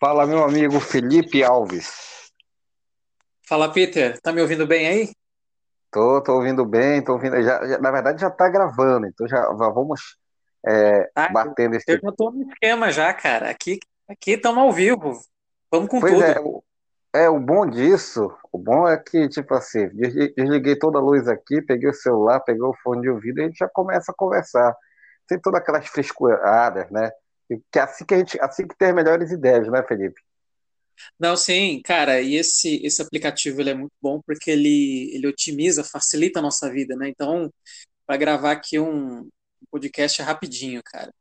Fala, meu amigo Felipe Alves. Fala, Peter. Tá me ouvindo bem aí? Tô, tô ouvindo bem, tô ouvindo. Já, já- na verdade, já tá gravando, então já, vamos é, Ah, batendo eu esse. já tô no esquema já, cara. Aqui aqui estamos ao vivo. Vamos com Pois é, tudo. o, é, o bom disso, o bom é que, tipo assim, desli- desliguei toda a luz aqui, peguei o celular, peguei o fone de ouvido e a gente já começa a conversar. Sem todas aquelas frescuradas, né? Que é assim que a gente, assim que tem as melhores ideias, né, Felipe? Não, sim, cara, e esse esse aplicativo ele é muito bom porque ele ele otimiza, facilita a nossa vida, né? Então, para gravar aqui um, podcast rapidinho, cara.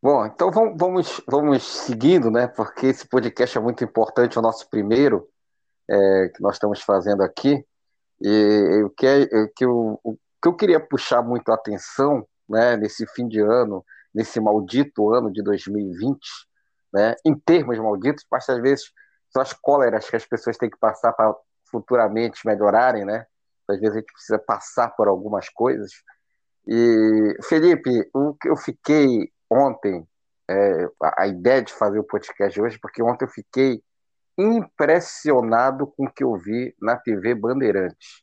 Bom, então vamos, vamos, vamos seguindo, né? Porque esse podcast é muito importante, é o nosso primeiro é, que nós estamos fazendo aqui. E o que, é, que eu, o que eu queria puxar muito a atenção, né, nesse fim de ano, nesse maldito ano de 2020, né, em termos malditos, mas às vezes são as cóleras que as pessoas têm que passar para futuramente melhorarem, né? Às vezes a gente precisa passar por algumas coisas. E, Felipe, o que eu fiquei ontem, é, a ideia de fazer o podcast hoje, porque ontem eu fiquei impressionado com o que eu vi na TV Bandeirantes,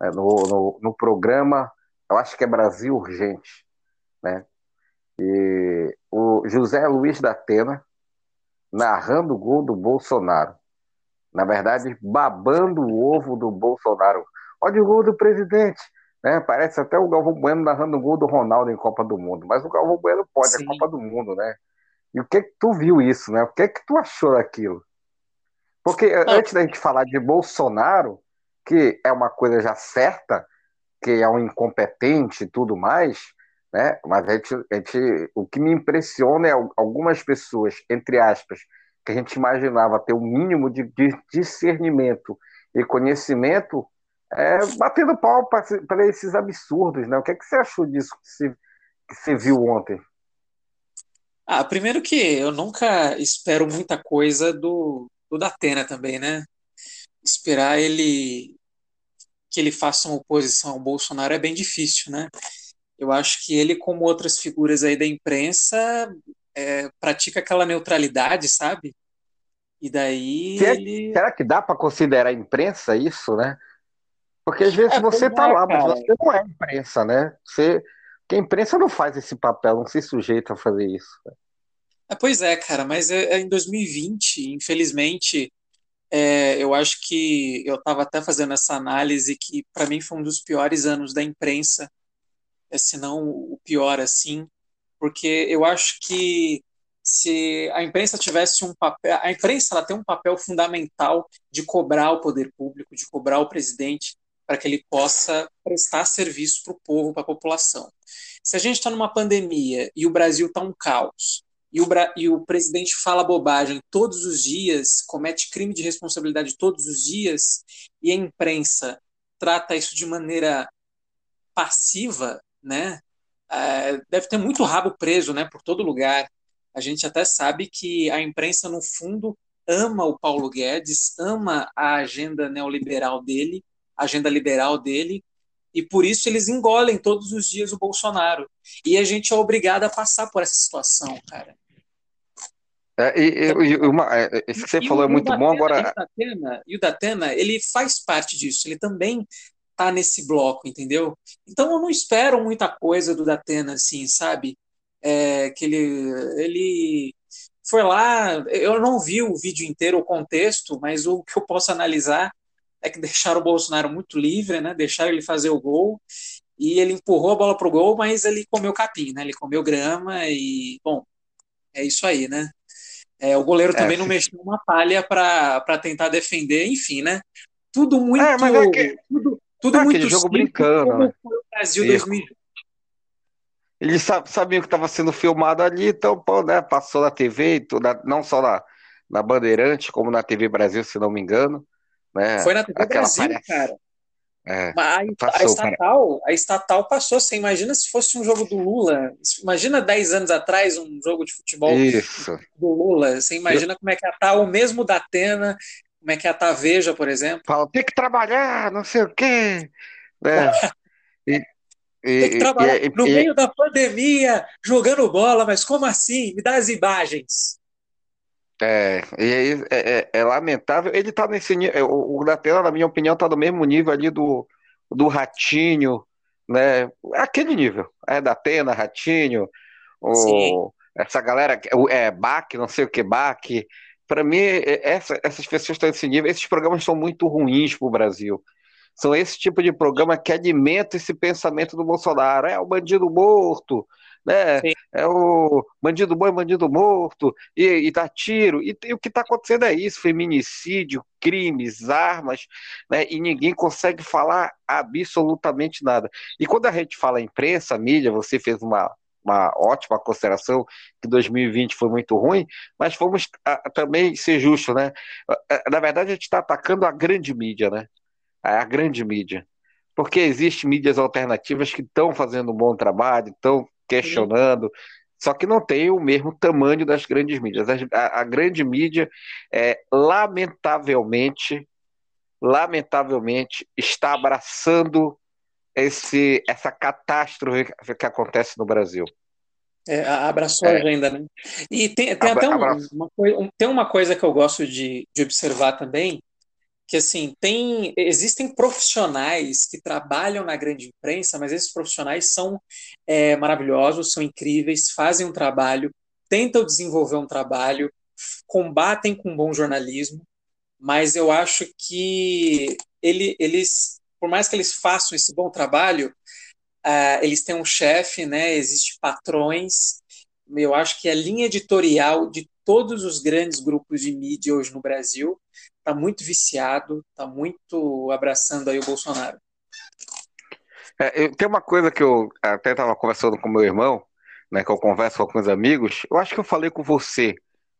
né, no, no, no programa, eu acho que é Brasil Urgente, né? E o José Luiz da Atena narrando o gol do Bolsonaro. Na verdade, babando o ovo do Bolsonaro. Olha o gol do presidente. Né? Parece até o Galvão Bueno narrando o gol do Ronaldo em Copa do Mundo. Mas o Galvão Bueno pode, é Sim. Copa do Mundo, né? E o que que tu viu isso, né? O que que tu achou daquilo? Porque antes da gente falar de Bolsonaro, que é uma coisa já certa, que é um incompetente e tudo mais, né? Mas a gente, a gente- o que me impressiona é al- algumas pessoas, entre aspas, que a gente imaginava ter o mínimo de, de discernimento e conhecimento, é, batendo pau para esses absurdos, né? O que é que você achou disso que você, que você viu ontem? ah, primeiro que eu nunca espero muita coisa do do Datena também, né? Esperar ele que ele faça uma oposição ao Bolsonaro é bem difícil, né? Eu acho que ele, como outras figuras aí da imprensa, é, pratica aquela neutralidade, sabe? E daí Se é- ele. será que dá para considerar imprensa isso, né? Porque às vezes É, você tá é, lá, mas você não é imprensa, né? Você, porque a imprensa não faz esse papel, não se sujeita a fazer isso. É, pois é, cara, mas é, é em 2020, infelizmente, eu acho que eu estava até fazendo essa análise que para mim foi um dos piores anos da imprensa, se não o pior assim, porque eu acho que se a imprensa tivesse um papel, a imprensa ela tem um papel fundamental de cobrar o poder público, de cobrar o presidente para que ele possa prestar serviço para o povo, para a população. Se a gente está numa pandemia e o Brasil está um caos, e o, e o presidente fala bobagem todos os dias, comete crime de responsabilidade todos os dias, e a imprensa trata isso de maneira passiva, né? É, deve ter muito rabo preso, né, por todo lugar. A gente até sabe que a imprensa, no fundo, ama o Paulo Guedes, ama a agenda neoliberal dele, a agenda liberal dele, e por isso eles engolem todos os dias o Bolsonaro. E a gente é obrigado a passar por essa situação, cara. É, e, e- e uma, é, isso que você E falou é muito bom, Datena, o agora e o Datena, ele faz parte disso, ele também tá nesse bloco, entendeu? Então eu não espero muita coisa do Datena, assim, sabe? É, que ele, ele foi lá, eu não vi o vídeo inteiro, o contexto, mas o que eu posso analisar é que deixaram o Bolsonaro muito livre, né? Deixaram ele fazer o gol e ele empurrou a bola pro gol, mas ele comeu capim, né? Ele comeu grama e, bom, é isso aí, né? É, o goleiro é, também não se- mexeu uma palha para tentar defender, enfim, né? Tudo é, mas é, muito que, tudo, tudo aquele muito jogo circo, brincando, né? como foi o Brasil Circo. 2020. Eles sa- sabiam que estava sendo filmado ali, então, pô, né, passou na TV, não só na, na Bandeirante, como na TV Brasil, se não me engano, né? Foi na TV Aquela Brasil, palhaça. cara. É, Mas A, a passou, para. estatal, a estatal passou. Você imagina se fosse um jogo do Lula? Imagina 10 anos atrás um jogo de futebol Isso. do Lula. Você Eu imagina como é que ia estar o mesmo da Atena, como é que estar a Veja, por exemplo. falo, tem que trabalhar, não sei o quê, né? E, Tem que e, trabalhar e, no e, meio da pandemia, jogando bola, mas como assim? Me dá as imagens. É, e aí é, é- é lamentável. Ele tá nesse nível. O, o Datena, na minha opinião, tá no mesmo nível ali do, do Ratinho, né? Aquele nível. É Datena, Ratinho, Sim, o, essa galera, é Bach, não sei o que, Bach. Para mim, é- essa- essas pessoas estão nesse nível. Esses programas são muito ruins para o Brasil. São esse tipo de programa que alimenta esse pensamento do Bolsonaro. É o bandido morto, né? sim. É o bandido bom é bandido morto, e, e dá tiro. E, e o que está acontecendo é isso: feminicídio, crimes, armas, né? E ninguém consegue falar absolutamente nada. E quando a gente fala imprensa, mídia, você fez uma. Uma ótima consideração que 2020 foi muito ruim, mas vamos ah, também ser justos, né? Ah, ah, Na verdade, a gente está atacando a grande mídia, né? a grande mídia. Porque existem mídias alternativas que estão fazendo um bom trabalho, estão sim. questionando, só que não tem o mesmo tamanho das grandes mídias. A, a grande mídia, é, lamentavelmente, lamentavelmente, está abraçando esse, essa catástrofe que acontece no Brasil. É, a- abraçou a É, agenda, né? E tem, tem abra, até um- uma, coi- um- tem uma coisa que eu gosto de, de observar também, que assim, tem, existem profissionais que trabalham na grande imprensa, mas esses profissionais são é, maravilhosos, são incríveis, fazem um trabalho, tentam desenvolver um trabalho, combatem com bom jornalismo, mas eu acho que ele, eles, por mais que eles façam esse bom trabalho, ah, eles têm um chefe, né? Existem patrões. Eu acho que a linha editorial de todos os grandes grupos de mídia hoje no Brasil está muito viciado, está muito abraçando aí o Bolsonaro. É, eu- tem uma coisa que eu até estava conversando com meu irmão, né, que eu converso com alguns amigos. Eu acho que eu falei com você,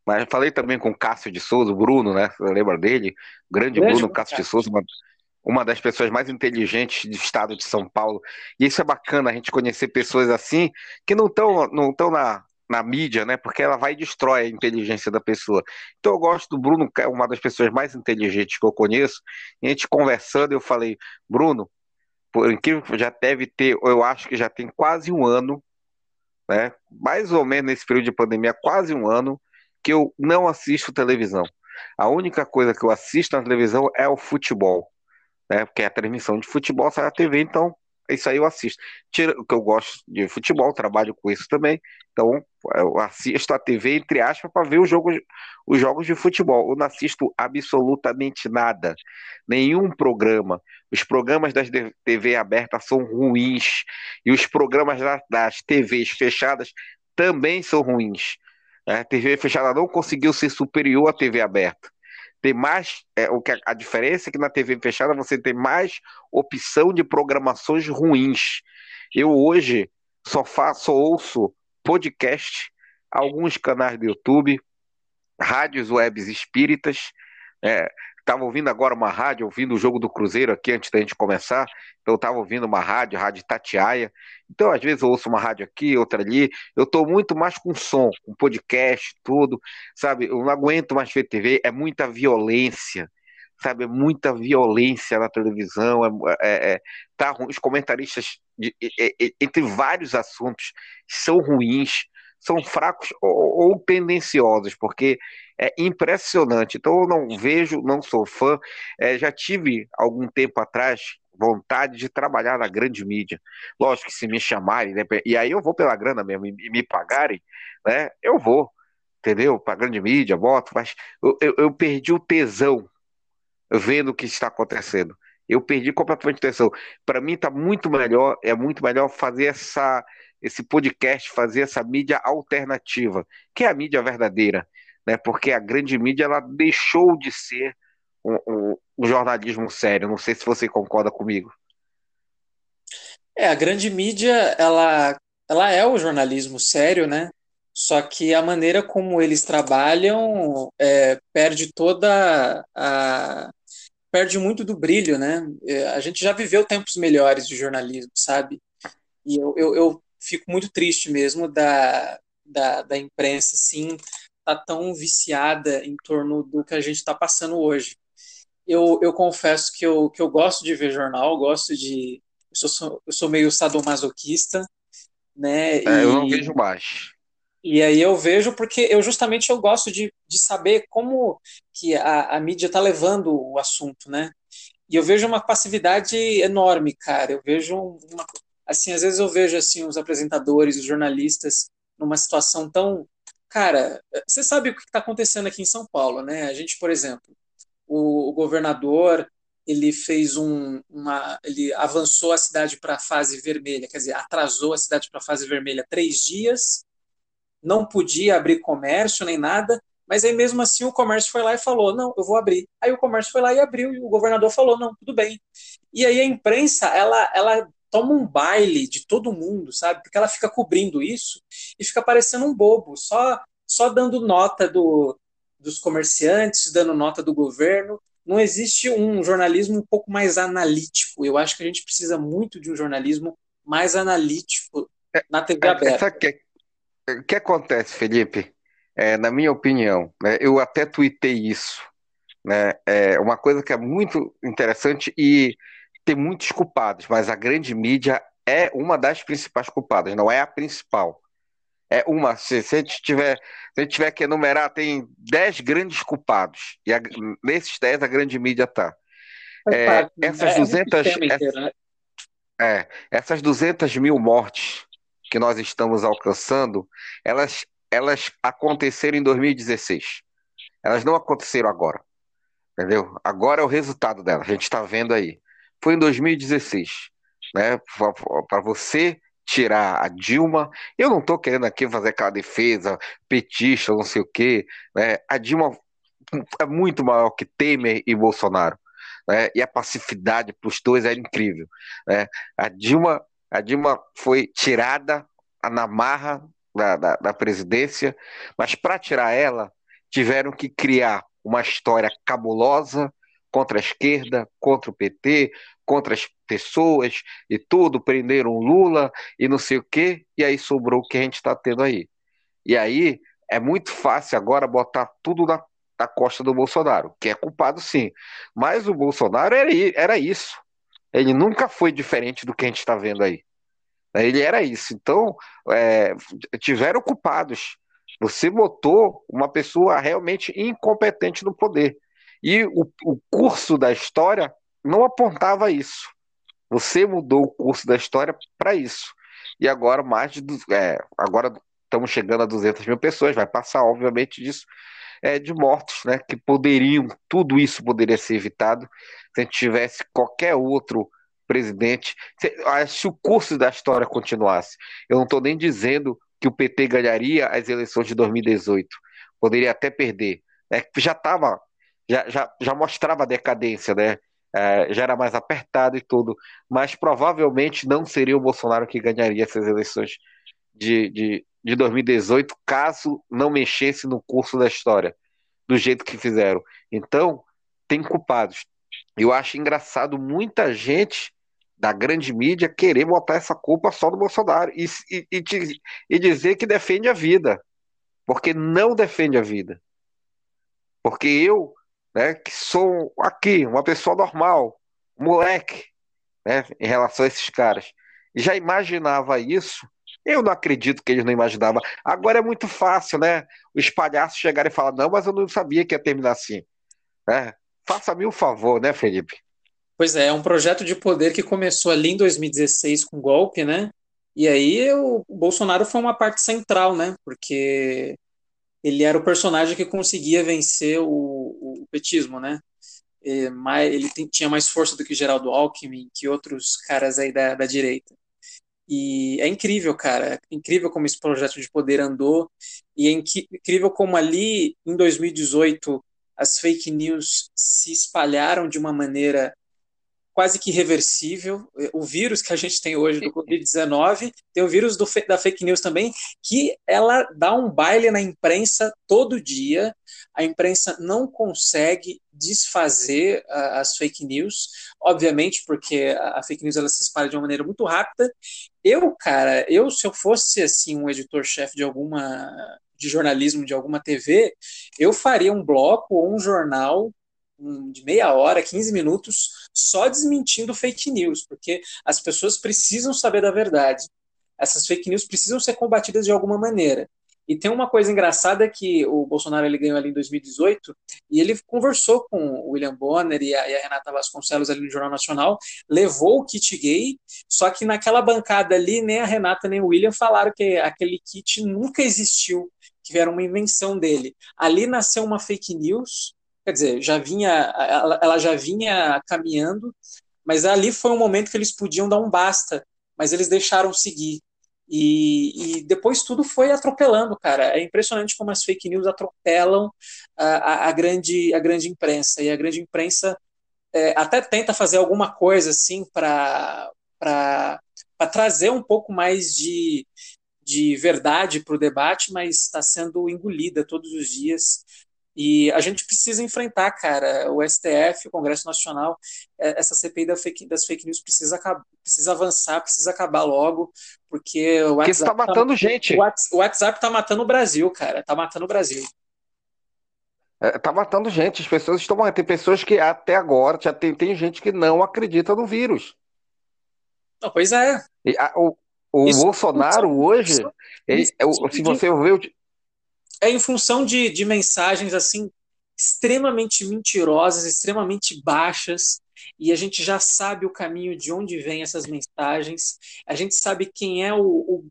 mas falei também com o Cássio de Souza, o Bruno, né? Lembra dele? O grande Grande Bruno Bruno Cássio de. Souza, uma, das pessoas mais inteligentes do estado de São Paulo. E isso é bacana, a gente conhecer pessoas assim que não estão não estão na, na mídia, né? Porque ela vai e destrói a inteligência da pessoa. Então eu gosto do Bruno, que é uma das pessoas mais inteligentes que eu conheço. E a gente conversando, eu falei, Bruno por incrível que já deve ter, eu acho que já tem quase um ano, né? Mais ou menos nesse período de pandemia, quase um ano, que eu não assisto televisão. A única coisa que eu assisto na televisão é o futebol né? Porque a transmissão de futebol sai na TV, então isso aí eu assisto. Tira, que eu gosto de futebol, trabalho com isso também. Então eu assisto a TV, entre aspas, para ver os jogos, os jogos de futebol. Eu não assisto absolutamente nada, nenhum programa. Os programas das TV abertas são ruins e os programas das, das TVs fechadas também são ruins. A TV fechada não conseguiu ser superior à TV aberta tem mais. É, o que a diferença é que na TV fechada você tem mais opção de programações ruins. Eu hoje só faço, ouço podcast, alguns canais do YouTube, rádios webs espíritas. É, Estava ouvindo agora uma rádio, ouvindo o jogo do Cruzeiro aqui antes da gente começar. Então, eu estava ouvindo uma rádio, rádio Tatiaia. Então, às vezes, eu ouço uma rádio aqui, outra ali. Eu estou muito mais com som, com podcast, tudo. Sabe, eu não aguento mais ver TV, é muita violência. Sabe, é muita violência na televisão. É, é, é, tá, os comentaristas, de, entre vários assuntos, são ruins, são fracos ou, ou tendenciosos, porque é impressionante. Então eu não vejo, não sou fã. É, já tive algum tempo atrás vontade de trabalhar na grande mídia. Lógico que se me chamarem, né, e aí eu vou pela grana mesmo, e me pagarem, né, eu vou, entendeu? Para grande mídia, voto, mas eu, eu, eu perdi o tesão vendo o que está acontecendo. Eu perdi completamente a tesão. Para mim está muito melhor, é muito melhor fazer essa esse podcast, fazer essa mídia alternativa, que é a mídia verdadeira né? Porque a grande mídia ela deixou de ser um, um, um jornalismo sério. Não sei se você concorda comigo. É, a grande mídia, ela, ela é o jornalismo sério, né? Só que a maneira como eles trabalham é, perde toda a. perde muito do brilho, né? É, a gente já viveu tempos melhores de jornalismo, sabe? E eu, eu, eu fico muito triste mesmo da, da, da imprensa, assim, tá tão viciada em torno do que a gente está passando hoje. Eu, eu confesso que eu, que eu gosto de ver jornal, gosto de. Eu sou, eu sou meio sadomasoquista, né? É, eu não E vejo mais. E aí eu vejo porque eu justamente eu gosto de, de saber como que a, a mídia está levando o assunto, né? E eu vejo uma passividade enorme, cara. Eu vejo uma, assim, às vezes eu vejo assim os apresentadores, os jornalistas numa situação tão, cara, você sabe o que está acontecendo aqui em São Paulo, né? A gente, por exemplo, o, o governador ele fez um, uma, ele avançou a cidade para a fase vermelha, quer dizer, atrasou a cidade para a fase vermelha três dias, não podia abrir comércio nem nada, mas aí mesmo assim o comércio foi lá e falou, não, eu vou abrir. Aí o comércio foi lá e abriu e o governador falou, não, tudo bem. E aí a imprensa, ela, ela toma um baile de todo mundo, sabe? Porque ela fica cobrindo isso e fica parecendo um bobo, só só dando nota do, dos comerciantes, dando nota do governo, não existe um jornalismo um pouco mais analítico. Eu acho que a gente precisa muito de um jornalismo mais analítico na TV é, aberta. O que, que acontece, Felipe? É, na minha opinião, né, eu até tuitei isso. Né, é uma coisa que é muito interessante e tem muitos culpados, mas a grande mídia é uma das principais culpadas, não é a principal. É uma, se, se a gente tiver se a gente tiver que enumerar, tem 10 grandes culpados. E a, nesses 10 a grande mídia está. É, essas, é, 200, inteiro, né? é, essas 200 mil mortes que nós estamos alcançando, elas, elas aconteceram em 2016. Elas não aconteceram agora. Entendeu? Agora é o resultado delas. A gente está vendo aí. Foi em 2016. Né? Para você tirar a Dilma. Eu não estou querendo aqui fazer aquela defesa petista, não sei o quê. Né? A Dilma é muito maior que Temer e Bolsonaro. Né? E a passividade para os dois era incrível. Né? A, Dilma, a Dilma foi tirada na marra da, da, da presidência, mas para tirar ela, tiveram que criar uma história cabulosa contra a esquerda, contra o PT, contra as pessoas e tudo, prenderam Lula e não sei o quê, e aí sobrou o que a gente está tendo aí. E aí é muito fácil agora botar tudo na, na costa do Bolsonaro, que é culpado sim. Mas o Bolsonaro era, era isso. Ele nunca foi diferente do que a gente está vendo aí. Ele era isso. Então, é, tiveram culpados. Você botou uma pessoa realmente incompetente no poder. E o, o curso da história não apontava isso. Você mudou o curso da história para isso. E agora mais de é, agora estamos chegando a 200 mil pessoas, vai passar obviamente disso é, de mortos, né? Que poderiam, tudo isso poderia ser evitado se a gente tivesse qualquer outro presidente. Se, ah, se o curso da história continuasse, eu não estou nem dizendo que o PT ganharia as eleições de 2018, poderia até perder. É, já estava, já, já, já mostrava decadência, né? é, já era mais apertado e tudo, mas provavelmente não seria o Bolsonaro que ganharia essas eleições de, de, de 2018, caso não mexesse no curso da história, do jeito que fizeram. Então, tem culpados. Eu acho engraçado muita gente da grande mídia querer botar essa culpa só no Bolsonaro e, e, e, e dizer que defende a vida, porque não defende a vida. Porque eu né, que sou aqui, uma pessoa normal, moleque, né, em relação a esses caras. Já imaginava isso. Eu não acredito que eles não imaginavam. Agora é muito fácil, né? Os palhaços chegarem e falar, não, mas eu não sabia que ia terminar assim. Né? Faça-me um favor, né, Felipe? Pois é, é um projeto de poder que começou ali em 2016 com golpe, né? E aí o Bolsonaro foi uma parte central, né? Porque ele era o personagem que conseguia vencer o, o petismo, né? Mais, ele tem, tinha mais força do que Geraldo Alckmin, que outros caras aí da, da direita. E é incrível, cara. É incrível como esse projeto de poder andou. E é incrível como ali, em 2018, as fake news se espalharam de uma maneira quase que irreversível. O vírus que a gente tem hoje do Covid-19, tem o vírus do, da fake news também, que ela dá um baile na imprensa todo dia. A imprensa não consegue desfazer uh, as fake news, obviamente, porque a, a, fake news ela se espalha de uma maneira muito rápida. Eu, cara, eu se eu fosse assim um editor-chefe de alguma de jornalismo de alguma TV, eu faria um bloco ou um jornal de meia hora, 15 minutos, só desmentindo fake news, porque as pessoas precisam saber da verdade. Essas fake news precisam ser combatidas de alguma maneira. E tem uma coisa engraçada que o Bolsonaro ele ganhou ali em 2018 e ele conversou com o William Bonner e a, e a Renata Vasconcelos ali no Jornal Nacional, levou o kit gay, só que naquela bancada ali nem a Renata nem o William falaram que aquele kit nunca existiu, que era uma invenção dele. Ali nasceu uma fake news, quer dizer, já vinha, ela, ela já vinha caminhando, mas ali foi um momento que eles podiam dar um basta, mas eles deixaram seguir. E, e, depois tudo foi atropelando, cara. É impressionante como as fake news atropelam a, a, a grande, a grande imprensa. E a grande imprensa é, até tenta fazer alguma coisa assim para trazer um pouco mais de, de verdade para o debate, mas está sendo engolida todos os dias e a gente precisa enfrentar, cara, o STF, o Congresso Nacional, é, essa CPI das fake, das fake news precisa, precisa avançar, precisa acabar logo, porque o WhatsApp. está matando tá, gente. O WhatsApp está matando o Brasil, cara, está matando o Brasil. É, tá matando gente, as pessoas estão morrendo. Tem pessoas que até agora já tem, tem gente que não acredita no vírus. Não, pois é. E, a, o o Bolsonaro hoje, ele, se você ver é em função de, de mensagens assim extremamente mentirosas, extremamente baixas, e a gente já sabe o caminho de onde vêm essas mensagens, a gente sabe quem é o, o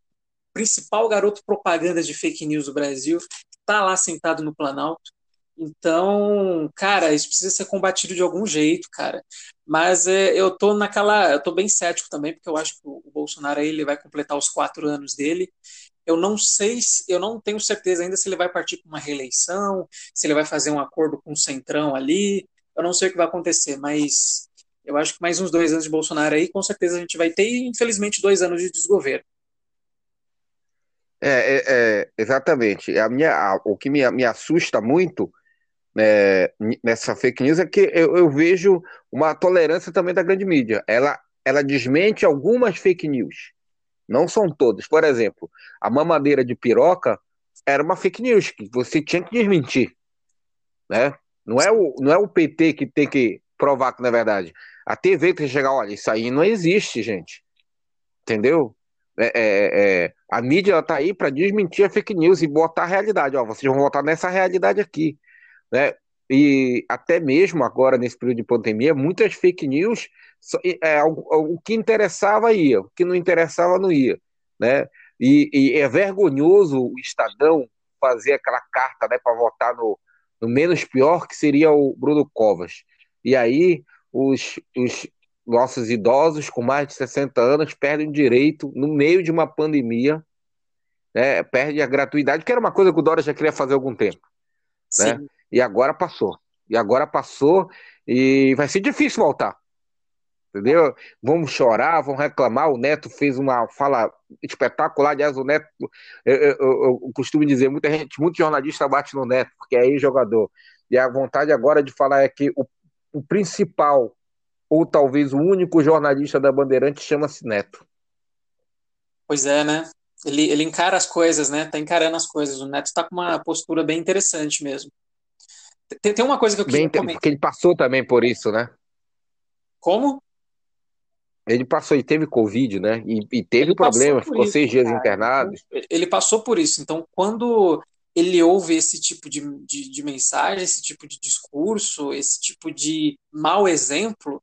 principal garoto propaganda de fake news do Brasil, está lá sentado no Planalto. Então, cara, isso precisa ser combatido de algum jeito, cara. Mas é, eu tô naquela, eu tô bem cético também, porque eu acho que o, o Bolsonaro aí, ele vai completar os quatro anos dele eu não sei, eu não tenho certeza ainda se ele vai partir para uma reeleição, se ele vai fazer um acordo com o Centrão ali. Eu não sei o que vai acontecer, mas eu acho que mais uns dois anos de Bolsonaro aí, com certeza a gente vai ter, infelizmente, dois anos de desgoverno. É, é, é exatamente. A minha, a, o que me, me assusta muito né, nessa fake news é que eu, eu, vejo uma tolerância também da grande mídia. Ela, ela desmente algumas fake news. Não são todas. Por exemplo, a mamadeira de piroca era uma fake news que você tinha que desmentir. Né? Não, é o, não é o PT que tem que provar que não é verdade. A TV tem que chegar, olha, isso aí não existe, gente. Entendeu? É, é, é, a mídia está aí para desmentir a fake news e botar a realidade. Ó, vocês vão votar nessa realidade aqui. Né? E até mesmo agora, nesse período de pandemia, muitas fake news é, o, o, que interessava ia, o que não interessava não ia, né? E, e é vergonhoso o Estadão fazer aquela carta, né, para votar no, no, menos pior, que seria o Bruno Covas. E aí os, os nossos idosos com mais de 60 anos perdem o direito, no meio de uma pandemia, né, perde a gratuidade, que era uma coisa que o Dória já queria fazer há algum tempo. Né? E agora passou. E agora passou e vai ser difícil voltar entendeu? Vamos chorar, vamos reclamar. O Neto fez uma fala espetacular. Aliás, o Neto, eu, eu, eu, costumo dizer, muita gente, muito jornalista bate no Neto, porque é aí jogador. E a vontade agora de falar é que o, o principal, ou talvez o único jornalista da Bandeirante chama-se Neto. Pois é, né? Ele, ele encara as coisas, né? Tá encarando as coisas. O Neto está com uma postura bem interessante mesmo. Tem, tem uma coisa que eu queria bem, comentar. Porque ele passou também por isso, né? Como? Ele passou e teve Covid, né? E, e teve problema, ficou isso, seis dias cara. internado. Ele passou por isso. Então, quando ele ouve esse tipo de, de, de, mensagem, esse tipo de discurso, esse tipo de mau exemplo,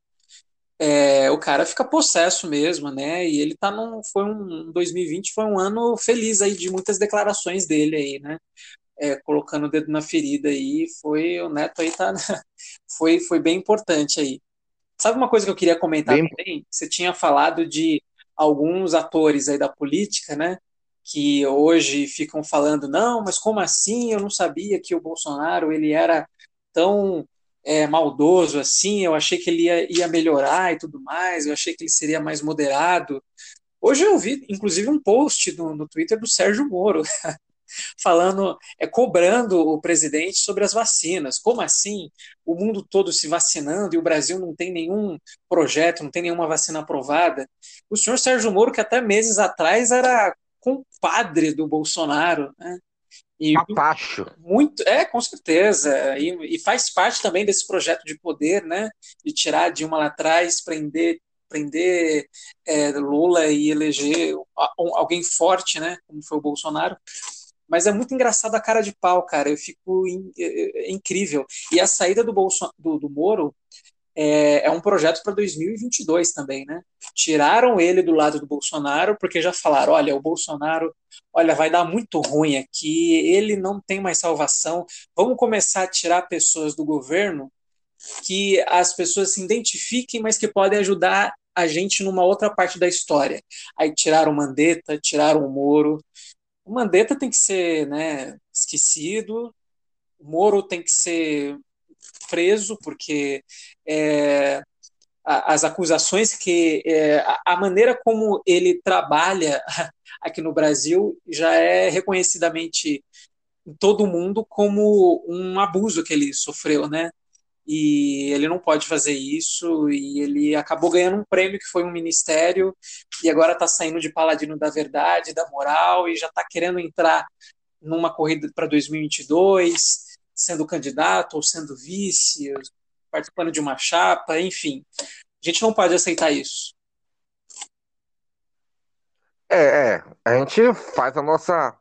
é, o cara fica possesso mesmo, né? E ele tá num. Foi um. 2020 foi um ano feliz aí de muitas declarações dele aí, né? É, colocando o dedo na ferida aí, foi. O Neto aí tá. foi, foi bem importante aí. Sabe uma coisa que eu queria comentar Bem... também? Você tinha falado de alguns atores aí da política, né? Que hoje ficam falando, não, mas como assim? Eu não sabia que o Bolsonaro ele era tão é, maldoso assim, eu achei que ele ia, ia melhorar e tudo mais, eu achei que ele seria mais moderado. Hoje eu vi, inclusive, um post no, no Twitter do Sérgio Moro, falando, é, cobrando o presidente sobre as vacinas. Como assim? O mundo todo se vacinando e o Brasil não tem nenhum projeto, não tem nenhuma vacina aprovada. O senhor Sérgio Moro, que até meses atrás era compadre do Bolsonaro, né? E Capacho. Muito, é, com certeza. E, e, faz parte também desse projeto de poder, né? De tirar Dilma lá atrás, prender, prender é, Lula e eleger alguém forte, né? Como foi o Bolsonaro. Mas é muito engraçado a cara de pau, cara. Eu fico in, é, é incrível. E a saída do, Bolson, do, do Moro é, é um projeto para 2022 também, né? Tiraram ele do lado do Bolsonaro, porque já falaram: olha, o Bolsonaro, olha, vai dar muito ruim aqui, ele não tem mais salvação. Vamos começar a tirar pessoas do governo que as pessoas se identifiquem, mas que podem ajudar a gente numa outra parte da história. Aí tiraram o Mandetta, tiraram o Moro. O Mandetta tem que ser né, esquecido, o Moro tem que ser preso, porque é, as acusações que. É, a maneira como ele trabalha aqui no Brasil já é reconhecidamente em todo o mundo como um abuso que ele sofreu, né? E ele não pode fazer isso, e ele acabou ganhando um prêmio que foi um ministério, e agora está saindo de paladino da verdade, da moral, e já está querendo entrar numa corrida para 2022 sendo candidato ou sendo vice, participando de uma chapa, enfim. A gente não pode aceitar isso. É, é, a gente faz a nossa,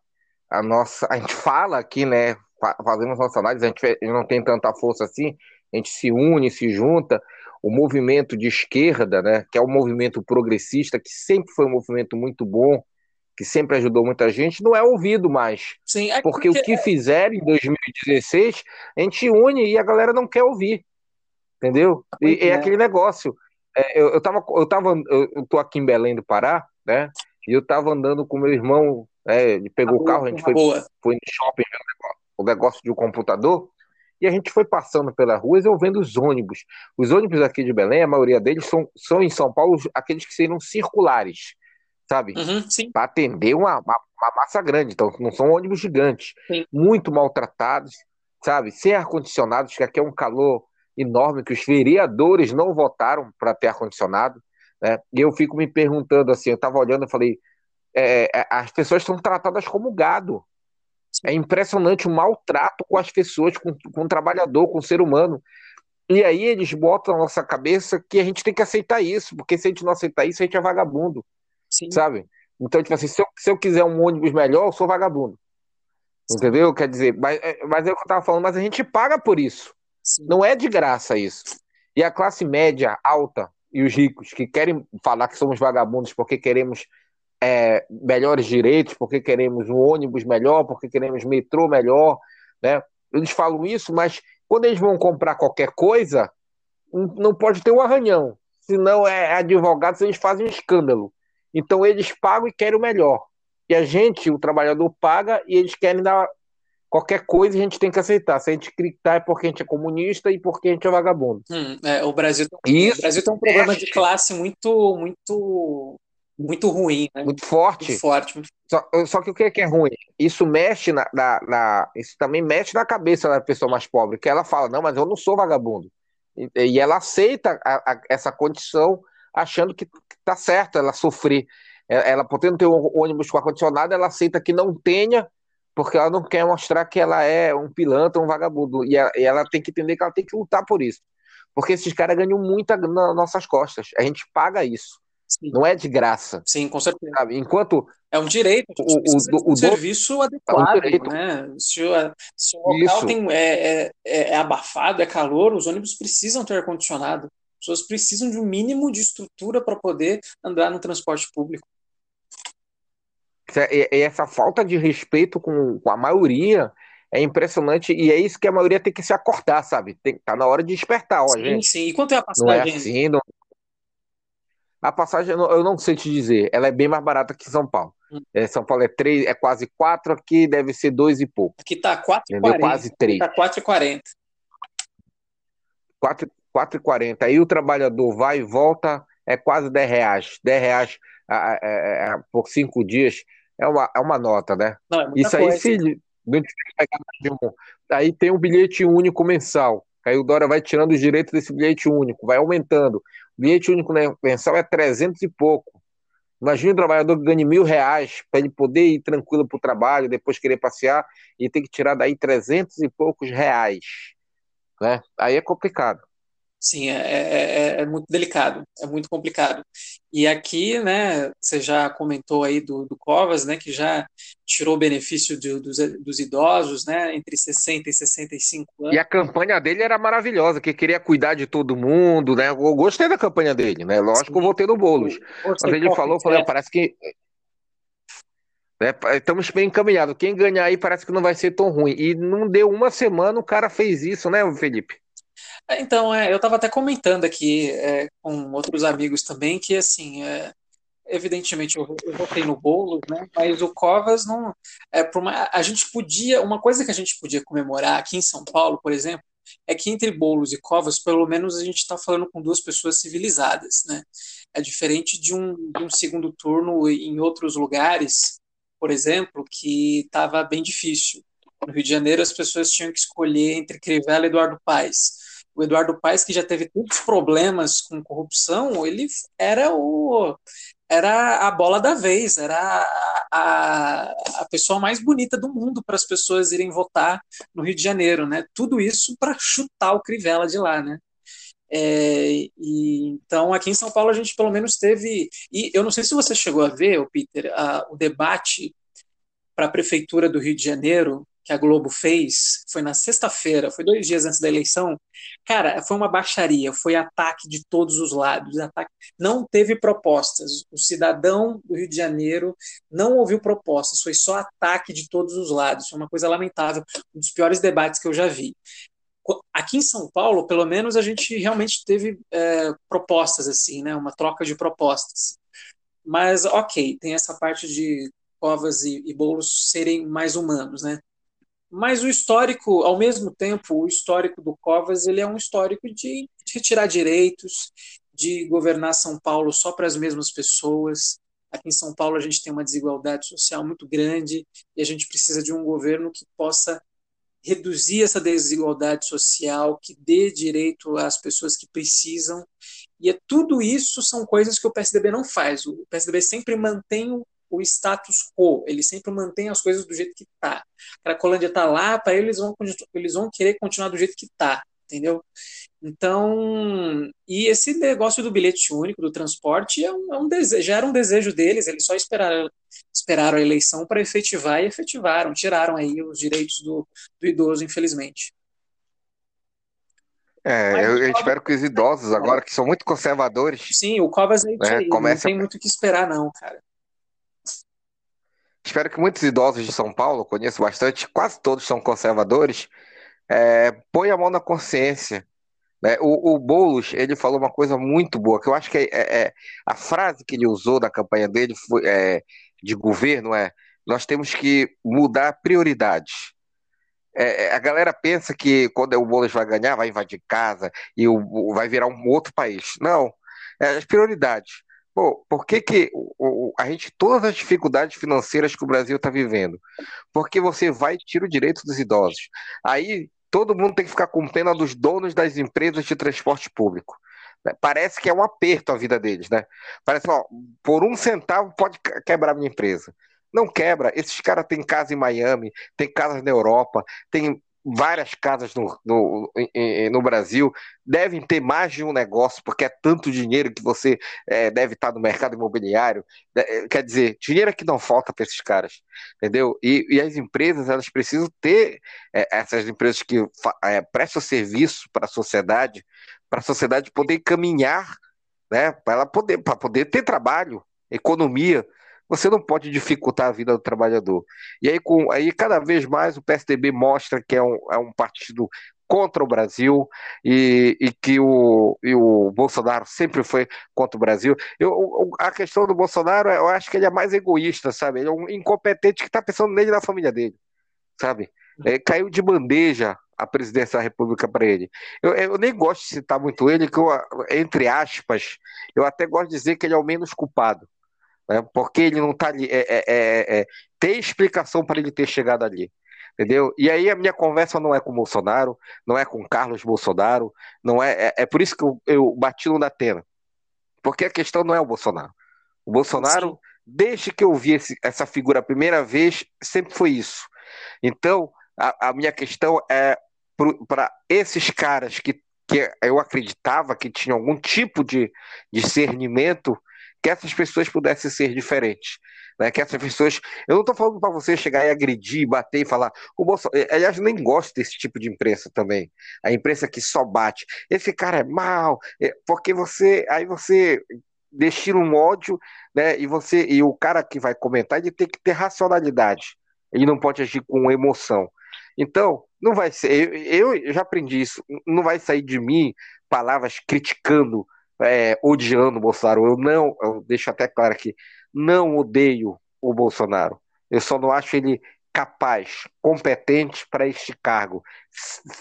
a nossa, a gente fala aqui, né? Fazemos nossa análise, a gente não tem tanta força assim, a gente se une, se junta. O movimento de esquerda, né, que é o movimento progressista, que sempre foi um movimento muito bom, que sempre ajudou muita gente, não é ouvido mais. Sim, é porque, porque, o que fizeram em 2016, a gente une e a galera não quer ouvir. Entendeu? E é, é aquele negócio. É, eu, eu, tava, eu, tava, eu, eu tô aqui em Belém do Pará, né? E eu tava andando com meu irmão, né, ele pegou o carro, a gente foi, foi no shopping ver o negócio, o negócio de um computador, e a gente foi passando pela rua e eu vendo os ônibus. Os ônibus aqui de Belém, a maioria deles são, são em São Paulo aqueles que seriam circulares sabe? Uhum, para atender uma, uma, uma, massa grande. Então, não são ônibus gigantes, sim. muito maltratados, sabe? Sem ar-condicionado, que aqui é um calor enorme, que os vereadores não votaram para ter ar-condicionado. Né? E eu fico me perguntando assim, eu estava olhando e falei, é, é, as pessoas estão tratadas como gado. É impressionante o maltrato com as pessoas, com, com o trabalhador, com o ser humano. E aí eles botam na nossa cabeça que a gente tem que aceitar isso, porque se a gente não aceitar isso, a gente é vagabundo. Sim. Sabe? Então, tipo assim, se eu, se eu quiser um ônibus melhor, eu sou vagabundo. Sim. Entendeu? Quer dizer, mas, é, mas é o que eu tava falando, mas a gente paga por isso. Sim. Não é de graça isso. E a classe média alta e os ricos que querem falar que somos vagabundos porque queremos é, melhores direitos, porque queremos um ônibus melhor, porque queremos metrô melhor, né? Eles falam isso, mas quando eles vão comprar qualquer coisa, não pode ter um arranhão. Senão é advogados, eles fazem um escândalo. Então eles pagam e querem o melhor. E a gente, o trabalhador, paga e eles querem dar qualquer coisa a gente tem que aceitar. Se a gente gritar é porque a gente é comunista e porque a gente é vagabundo. Hum, é, o, Brasil, Isso o Brasil tem um problema é... de classe muito, muito, muito ruim, né? Muito forte. Muito forte. Muito... Só, só, que o que é, que é ruim? Isso mexe na, na, na, Isso também mexe na cabeça da pessoa mais pobre, que ela fala, não, mas eu não sou vagabundo. E, e ela aceita a, a, essa condição achando que tá certo ela sofrer. Ela, podendo ter um ônibus com ar-condicionado, ela aceita que não tenha, porque ela não quer mostrar que ela é um pilantra, um vagabundo. E ela, e ela tem que entender que ela tem que lutar por isso. Porque esses caras ganham muito nas nossas costas. A gente paga isso. Sim. Não é de graça. Sim, com certeza. Sabe? Enquanto. É um direito. O, o, o, o serviço adequado. É um né? se, o, se o local tem, é, é, é, abafado, é calor, os ônibus precisam ter ar-condicionado pessoas precisam de um mínimo de estrutura para poder andar no transporte público. E essa falta de respeito com, a maioria é impressionante e é isso que a maioria tem que se acordar, sabe? Tem, tá na hora de despertar, ó, sim, gente. Sim, E quanto é a passagem? Não é assim, não... A passagem eu não sei te dizer, ela é bem mais barata que São Paulo. Hum. É, São Paulo é três, é quase quatro, aqui deve ser dois e pouco. Aqui tá 4,40. Quase três. Tá 4,40. 4, 4,40. Aí o trabalhador vai e volta, é quase 10 reais. 10 reais é, é, é, por cinco dias é uma, é uma nota, né? Não, é Isso aí, se. Aí tem o bilhete único mensal. Aí o Dória vai tirando os direitos desse bilhete único, vai aumentando. O bilhete único mensal é 300 e pouco. Imagina um trabalhador que ganha mil reais para ele poder ir tranquilo para o trabalho, depois querer passear e ter que tirar daí 300 e poucos reais. Né? Aí é complicado. Sim, é, é, é, é, muito delicado, é muito complicado. E aqui, né, você já comentou aí do, do Covas, né, que já tirou o benefício de, dos, dos, idosos, né, entre 60 e 65 anos. E a campanha dele era maravilhosa, que queria cuidar de todo mundo, né, eu gostei da campanha dele, né, lógico que eu votei no Boulos. Mas ele falou, falou, parece que né, estamos bem encaminhados. Quem ganhar aí parece que não vai ser tão ruim. E não deu uma semana, o cara fez isso, né, Felipe? É, então, é, eu estava até comentando aqui é, com outros amigos também que, assim, é, evidentemente eu, votei no Boulos, né? Mas o Covas não. É, uma, a gente podia. Uma coisa que a gente podia comemorar aqui em São Paulo, por exemplo, é que entre Boulos e Covas, pelo menos a gente está falando com duas pessoas civilizadas, né? É diferente de um, de um segundo turno em outros lugares, por exemplo, que estava bem difícil. No Rio de Janeiro, as pessoas tinham que escolher entre Crivella e Eduardo Paes o Eduardo Paes, que já teve tantos problemas com corrupção, ele era o era a bola da vez, era a, a, pessoa mais bonita do mundo para as pessoas irem votar no Rio de Janeiro, né? Tudo isso para chutar o Crivella de lá, né? É, e, então, aqui em São Paulo, a gente pelo menos teve. E eu não sei se você chegou a ver, Peter, a, o debate para a Prefeitura do Rio de Janeiro, que a Globo fez, foi na sexta-feira, foi dois dias antes da eleição. Cara, foi uma baixaria, foi ataque de todos os lados. Ataque... Não teve propostas. O cidadão do Rio de Janeiro não ouviu propostas, foi só ataque de todos os lados. Foi uma coisa lamentável, um dos piores debates que eu já vi. Aqui em São Paulo, pelo menos, a gente realmente teve é, propostas, assim, né? Uma troca de propostas. Mas, ok, tem essa parte de Covas e, e serem mais humanos, né? Mas o histórico, ao mesmo tempo, o histórico do Covas, ele é um histórico de retirar direitos, de governar São Paulo só para as mesmas pessoas. Aqui em São Paulo a gente tem uma desigualdade social muito grande e a gente precisa de um governo que possa reduzir essa desigualdade social, que dê direito às pessoas que precisam. E é, tudo isso são coisas que o PSDB não faz. O PSDB sempre mantém o status quo, ele sempre mantém as coisas do jeito que está. A Cracolândia está lá, para eles vão, eles vão querer continuar do jeito que está, entendeu? Então, e esse negócio do bilhete único, do transporte, é um, é um desejo, já era um desejo deles, eles só esperaram, esperaram a eleição para efetivar e efetivaram, tiraram aí os direitos do, do idoso, infelizmente. É, eu, eu espero que os idosos agora, que são muito conservadores. Sim, o Covas é né, aí, não tem muito o que esperar, não, cara. Espero que muitos idosos de São Paulo, conheço bastante, quase todos são conservadores, é, põe a mão na consciência. Né? O, o Boulos, ele falou uma coisa muito boa, que eu acho que é, é, é a frase que ele usou na campanha dele foi, é, de governo é nós temos que mudar prioridades. É, é, a galera pensa que quando o Boulos vai ganhar, vai invadir casa e o, vai virar um outro país. Não, é as prioridades. Pô, por que, que o, o, a gente, todas as dificuldades financeiras que o Brasil está vivendo, porque você vai e tira o direito dos idosos. Aí todo mundo tem que ficar com pena dos donos das empresas de transporte público. Né? Parece que é um aperto a vida deles, né? Parece, ó, por um centavo pode quebrar minha empresa. Não quebra. Esses caras têm casa em Miami, têm casas na Europa, têm várias casas no, no, no, Brasil devem ter mais de um negócio, porque é tanto dinheiro que você é, deve estar no mercado imobiliário. É, quer dizer, dinheiro é que não falta para esses caras, entendeu? E, e, as empresas, elas precisam ter, é, essas empresas que é, prestam serviço para a sociedade, para a sociedade poder caminhar, né, para ela poder, poder ter trabalho, economia, você não pode dificultar a vida do trabalhador. E aí, com, aí cada vez mais o PSDB mostra que é um, é um partido contra o Brasil e, e que o, e o Bolsonaro sempre foi contra o Brasil. Eu, a questão do Bolsonaro, eu acho que ele é mais egoísta, sabe? Ele é um incompetente que está pensando nele e na família dele, sabe? É, caiu de bandeja a presidência da República para ele. Eu, eu, nem gosto de citar muito ele, que eu, entre aspas, eu até gosto de dizer que ele é o menos culpado né? porque ele não está ali. É, é, é, é, tem explicação para ele ter chegado ali. Entendeu? E aí a minha conversa não é com o Bolsonaro, não é com Carlos Bolsonaro, não é. É, é por isso que eu, eu bati no Datena. Porque a questão não é o Bolsonaro. O Bolsonaro, Sim. desde que eu vi esse, essa figura a primeira vez, sempre foi isso. Então, a, a minha questão é para esses caras que que eu acreditava que tinha algum tipo de discernimento, que essas pessoas pudessem ser diferentes. Né, que essas pessoas. Eu não estou falando para você chegar e agredir, bater e falar. O Bolsonaro, aliás, nem gosto desse tipo de imprensa também. A imprensa que só bate. Esse cara é mal, é, porque você. Aí você destila um ódio, né? E você. E o cara que vai comentar, ele tem que ter racionalidade. Ele não pode agir com emoção. Então, não vai ser. Eu, eu já aprendi isso. Não vai sair de mim palavras criticando, é, odiando o Bolsonaro. Eu não, eu deixo até claro aqui, não odeio o Bolsonaro. Eu só não acho ele capaz, competente para este cargo.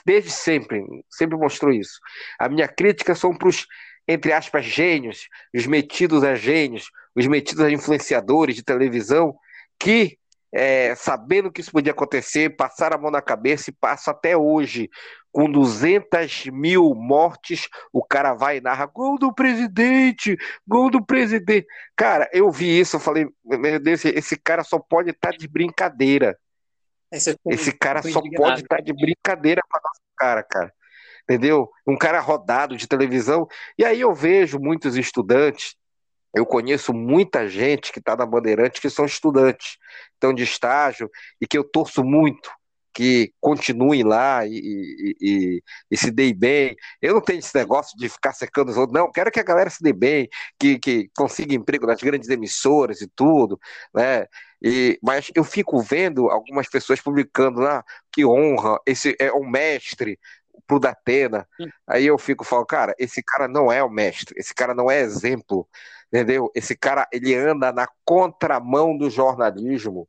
Desde sempre, sempre mostrou isso. A minha crítica são para os, entre aspas, gênios, os metidos a gênios, os metidos a influenciadores de televisão, que é, sabendo que isso podia acontecer, passaram a mão na cabeça e passam até hoje. Com 200 mil mortes, o cara vai e narra gol do presidente, gol do presidente. Cara, eu vi isso, eu falei, meu Deus, esse cara só pode estar tá de brincadeira. Esse, esse cara só pode estar tá de brincadeira com a nossa cara, cara. Entendeu? Um cara rodado de televisão. E aí eu vejo muitos estudantes eu conheço muita gente que está na Bandeirante que são estudantes, estão de estágio e que eu torço muito que continuem lá e, e, e, e, se deem bem. Eu não tenho esse negócio de ficar secando os outros, não. Quero que a galera se dê bem, que, que consiga emprego nas grandes emissoras e tudo, né? E, mas eu fico vendo algumas pessoas publicando lá, ah, que honra, esse é um mestre, pro Datena. Aí eu fico falando, cara, esse cara não é o mestre, esse cara não é exemplo entendeu? Esse cara, ele anda na contramão do jornalismo,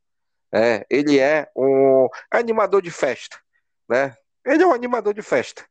é, ele é um animador de festa, né? Ele é um animador de festa,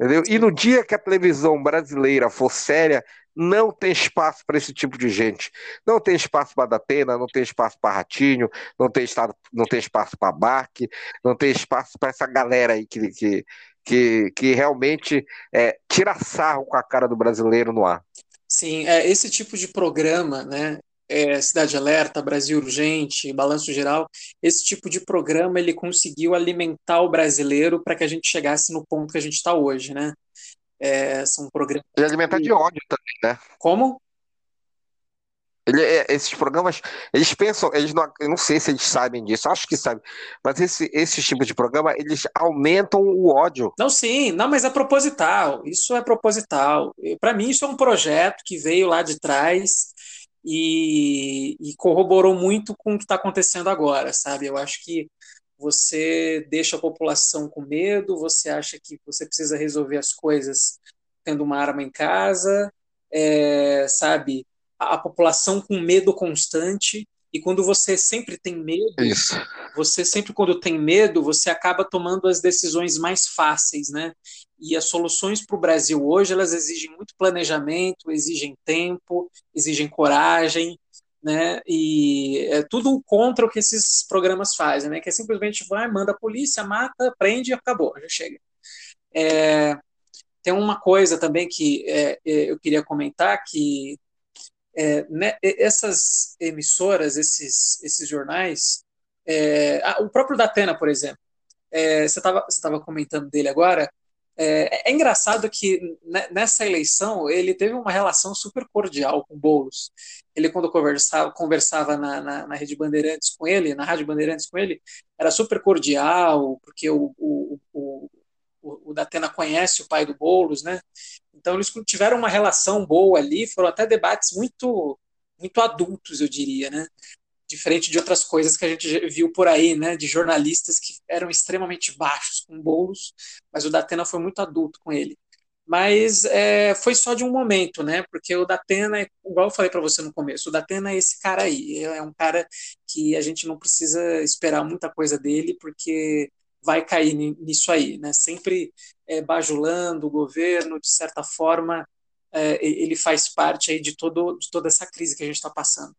entendeu? E no dia que a televisão brasileira for séria, não tem espaço para esse tipo de gente. Não tem espaço para Datena, não tem espaço para Ratinho, não tem, estado, não tem espaço para Barque, não tem espaço para essa galera aí que, que, que, que realmente é, tira sarro com a cara do brasileiro no ar. Sim, é, esse tipo de programa, né, é, Cidade Alerta, Brasil Urgente, Balanço Geral, esse tipo de programa ele conseguiu alimentar o brasileiro para que a gente chegasse no ponto que a gente está hoje, né? É, são programas. E alimentar de ódio também, né? Como? Ele, é, esses programas, eles pensam, eles não, eu não sei se eles sabem disso, acho que sabem, mas esse, esse tipo de programa, eles aumentam o ódio. Não, sim, não, mas é proposital, isso é proposital. Para mim, isso é um projeto que veio lá de trás e, e corroborou muito com o que está acontecendo agora, sabe? Eu acho que você deixa a população com medo, você acha que você precisa resolver as coisas tendo uma arma em casa, é, sabe? a população com medo constante. E quando você sempre tem medo, Isso. você sempre quando tem medo, você acaba tomando as decisões mais fáceis, né? E as soluções para o Brasil hoje, elas exigem muito planejamento, exigem tempo, exigem coragem, né? E é tudo contra o que esses programas fazem, né? Que é simplesmente vai, manda a polícia, mata, prende e acabou, já chega. É, tem uma coisa também que é, é eu queria comentar que é, né, essas emissoras, esses, esses jornais, é, o próprio Datena, por exemplo, é, você estava comentando dele agora, é, é, engraçado que nessa eleição ele teve uma relação super cordial com Boulos. Ele, quando conversava, conversava na, na, na, Rede Bandeirantes com ele, na Rádio Bandeirantes com ele, era super cordial, porque o, o, o, o, o Datena conhece o pai do Boulos, né? Então eles tiveram uma relação boa ali, foram até debates muito muito adultos, eu diria, né? Diferente de outras coisas que a gente viu por aí, né? De jornalistas que eram extremamente baixos com bolos, mas o Datena foi muito adulto com ele. Mas é, foi só de um momento, né? Porque o Datena, igual eu falei para você no começo, o Datena é esse cara aí. É um cara que a gente não precisa esperar muita coisa dele, porque vai cair nisso aí, né? Sempre é, bajulando o governo, de certa forma, é, ele faz parte aí de, todo, de toda essa crise que a gente está passando.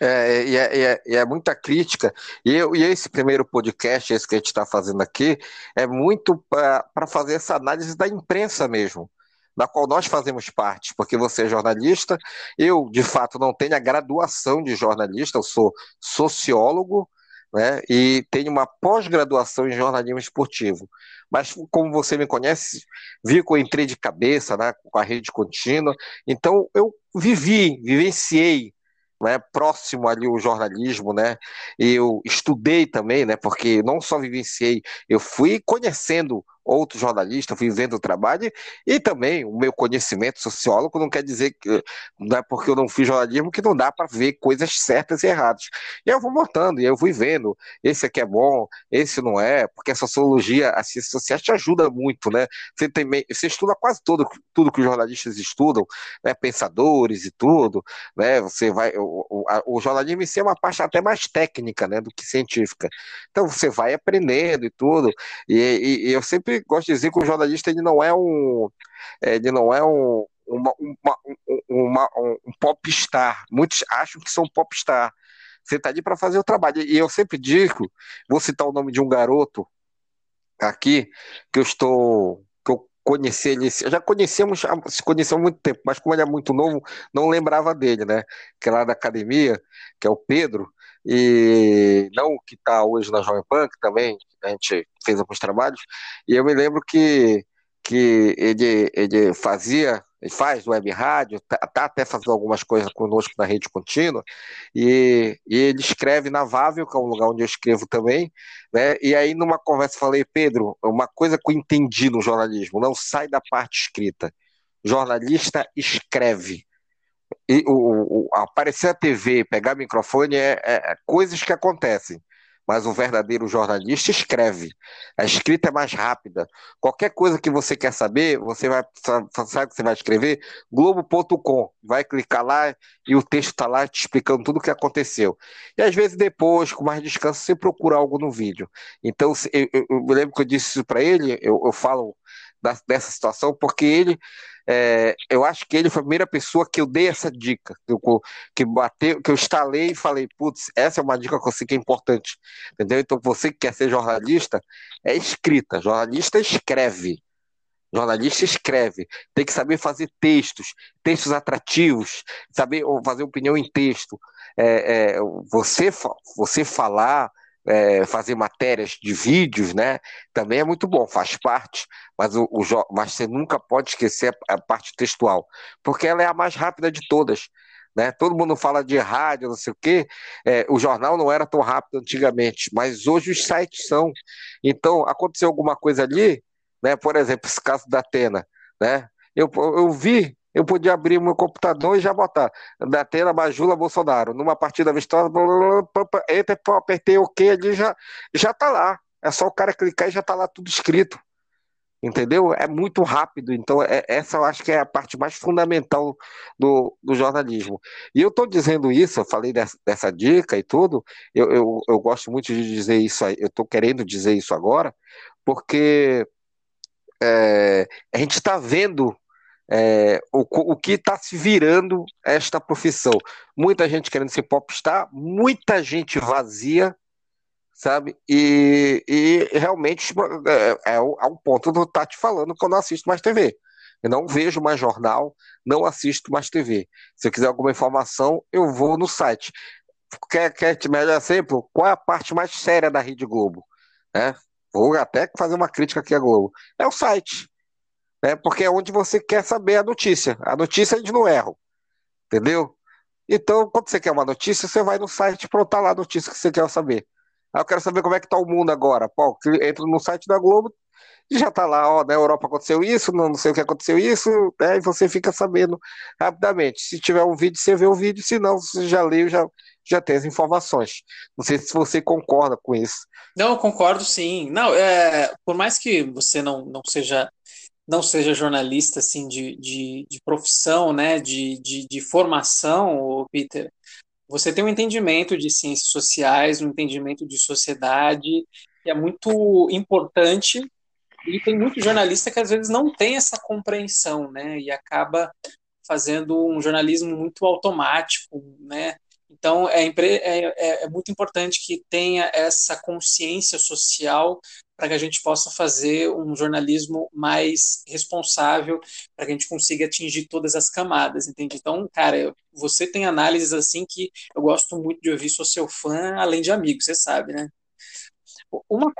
É, e, é, e, é, e é, muita crítica. E, e, esse primeiro podcast, esse que a gente está fazendo aqui, é muito para fazer essa análise da imprensa mesmo, da qual nós fazemos parte, porque você é jornalista, eu, de fato, não tenho a graduação de jornalista, eu sou sociólogo, né? E tenho uma pós-graduação em jornalismo esportivo. Mas como você me conhece, vi que eu entrei de cabeça, né, com a rede contínua. Então eu vivi, vivenciei né, próximo ali o jornalismo, né? Eu estudei também, né? Porque não só vivenciei, eu fui conhecendo outro jornalista, fui vendo o trabalho, e também o meu conhecimento sociólogo não quer dizer que não é porque eu não fiz jornalismo que não dá para ver coisas certas e erradas. E eu vou montando, e eu fui vendo, esse aqui é bom, esse não é, porque a sociologia, as ciências sociais te ajuda muito, né? Você, tem, você estuda quase tudo, tudo que os jornalistas estudam, né? pensadores e tudo, né? Você vai, o, o, a, o jornalismo em si é uma parte até mais técnica, né, do que científica. Então você vai aprendendo e tudo, e, e, e eu sempre gosto de dizer que o jornalista ele não é um, ele não é um, uma, uma, uma, um popstar. Muitos acham que são popstar. Você está ali para fazer o trabalho. E eu sempre digo, vou citar o nome de um garoto aqui, que eu estou. que eu conheci ele. Já conhecemos, se conheceu há muito tempo, mas como ele é muito novo, não lembrava dele, né? Que é lá da academia, que é o Pedro, e não que está hoje na Jovem Pan, que também a gente fez alguns trabalhos, e eu me lembro que, que ele, ele fazia, ele faz web rádio, tá, tá até fazendo algumas coisas conosco na rede contínua, e, e ele escreve na Vável, que é um lugar onde eu escrevo também, né? E aí numa conversa falei, Pedro, uma coisa que eu entendi no jornalismo, não sai da parte escrita. Jornalista escreve. E o, o aparecer a TV, pegar microfone é, é, é coisas que acontecem mas o verdadeiro jornalista escreve. A escrita é mais rápida. Qualquer coisa que você quer saber, você vai sabe que você vai escrever? Globo.com. Vai clicar lá e o texto está lá te explicando tudo o que aconteceu. E às vezes depois, com mais descanso, você procura algo no vídeo. Então, eu, eu, eu lembro que eu disse isso para ele, eu, eu falo da, dessa situação, porque ele é, eu acho que ele foi a primeira pessoa que eu dei essa dica, que eu, que bateu, que eu instalei e falei, putz, essa é uma dica que eu sei que é importante, entendeu? Então você que quer ser jornalista, é escrita, jornalista escreve, jornalista escreve, tem que saber fazer textos, textos atrativos, saber fazer opinião em texto, é, é, você, você falar é, fazer matérias de vídeos, né? Também é muito bom, faz parte, mas, o, o, mas você nunca pode esquecer a, parte textual, porque ela é a mais rápida de todas. Né? Todo mundo fala de rádio, não sei o quê. É, o jornal não era tão rápido antigamente, mas hoje os sites são. Então, aconteceu alguma coisa ali, né? Por exemplo, esse caso da Atena, né? Eu, eu vi eu podia abrir meu computador e já botar da tela Bajula Bolsonaro. Numa partida vistosa, entra, apertei OK ali já já tá lá. É só o cara clicar e já tá lá tudo escrito. Entendeu? É muito rápido. Então, é, essa eu acho que é a parte mais fundamental do, do jornalismo. E eu estou dizendo isso, eu falei dessa, dessa dica e tudo. Eu, eu, eu, gosto muito de dizer isso eu estou querendo dizer isso agora, porque é, a gente está vendo é, o, o que está se virando esta profissão. Muita gente querendo ser popstar, muita gente vazia, sabe? E, e realmente tipo, é, é, o, é o ponto do te falando que eu não assisto mais TV. Eu não vejo mais jornal, não assisto mais TV. Se eu quiser alguma informação, eu vou no site. Quer, quer te melhor exemplo? Qual é a parte mais séria da Rede Globo? Né? Vou até fazer uma crítica aqui à Globo. É o site né? Porque é onde você quer saber a notícia. A notícia gente não erra, entendeu? Então, quando você quer uma notícia, você vai no site tá lá a notícia que você quer saber. Aí eu quero saber como é que tá o mundo agora. Pô, entra no site da Globo e já tá lá, ó, na Europa aconteceu isso, não, sei o que aconteceu isso, né, e você fica sabendo rapidamente. Se tiver um vídeo, você vê o vídeo, se não, você já leu, já, já tem as informações. Não sei se você concorda com isso. Não, concordo sim. Não, é, por mais que você não, não seja não seja jornalista assim de, de, de profissão, né, de, de, de formação, Peter, você tem um entendimento de ciências sociais, um entendimento de sociedade que é muito importante e tem muito jornalista que às vezes não tem essa compreensão, né, e acaba fazendo um jornalismo muito automático, né, então é, é, é, é muito importante que tenha essa consciência social para que a gente possa fazer um jornalismo mais responsável, para que a gente consiga atingir todas as camadas, entende? Então, cara, você tem análises assim que eu gosto muito de ouvir, sou seu fã, além de amigo, você sabe, né? Uma,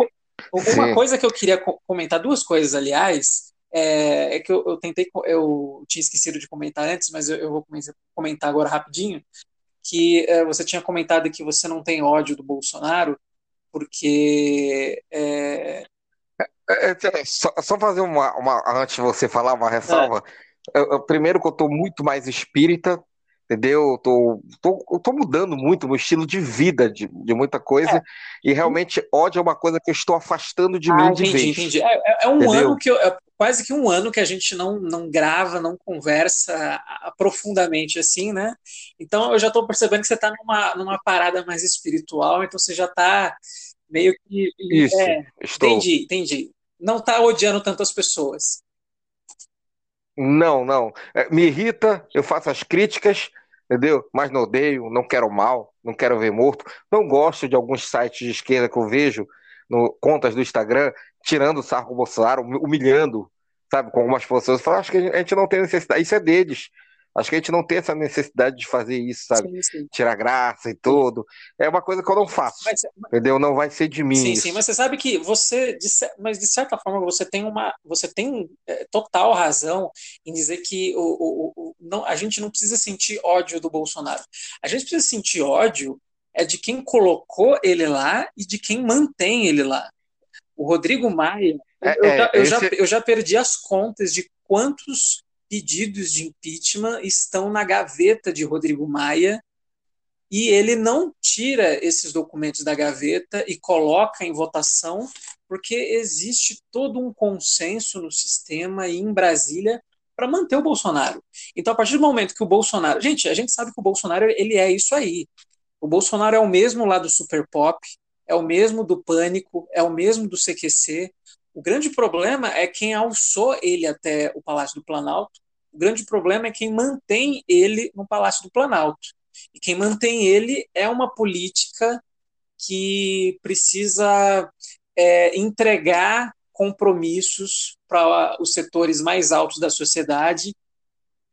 uma coisa que eu queria comentar, duas coisas, aliás, é, é que eu, eu, tentei, eu tinha esquecido de comentar antes, mas eu, eu vou comentar agora rapidinho, que é, você tinha comentado que você não tem ódio do Bolsonaro, porque. É... É, é só, só, fazer uma, uma, Antes de você falar, uma ressalva. É. Eu, eu, primeiro, que eu estou muito mais espírita, entendeu? Eu tô, tô, eu tô mudando muito o meu estilo de vida, de, de muita coisa, é. e realmente ódio é uma coisa que eu estou afastando de ah, mim de entendi, vez. Entendi. É, é um entendeu? ano que eu, é quase que um ano que a gente não, não grava, não conversa profundamente assim, né? Então eu já estou percebendo que você está numa, numa parada mais espiritual, então você já está meio que. Isso, é, estou. Entendi, entendi. Não está odiando tantas pessoas. Não, não. É, me irrita, eu faço as críticas, entendeu? Mas não odeio, não quero mal, não quero ver morto. Não gosto de alguns sites de esquerda que eu vejo, no, contas do Instagram, tirando o sarro Bolsonaro, humilhando, sabe, com algumas pessoas. Eu falo, acho que a gente não tem necessidade, isso é deles. Acho que a gente não tem essa necessidade de fazer isso, sabe? Sim, sim. Tirar graça e tudo. É uma coisa que eu não faço. Mas, entendeu? Não vai ser de mim. Sim, isso. sim, mas você sabe que você, de, mas de certa forma, você tem uma. Você tem é, total razão em dizer que o, o, o, não, a gente não precisa sentir ódio do Bolsonaro. A gente precisa sentir ódio é de quem colocou ele lá e de quem mantém ele lá. O Rodrigo Maia, é, eu, é, eu, esse... já, eu já perdi as contas de quantos pedidos de impeachment estão na gaveta de Rodrigo Maia e ele não tira esses documentos da gaveta e coloca em votação, porque existe todo um consenso no sistema e em Brasília para manter o Bolsonaro. Então, a partir do momento que o Bolsonaro. Gente, a gente sabe que o Bolsonaro ele é isso aí. O Bolsonaro é o mesmo lá do Super Pop, é o mesmo do Pânico, é o mesmo do CQC, o grande problema é quem alçou ele até o Palácio do Planalto. O grande problema é quem mantém ele no Palácio do Planalto. E quem mantém ele é uma política que precisa é, entregar compromissos para os setores mais altos da sociedade,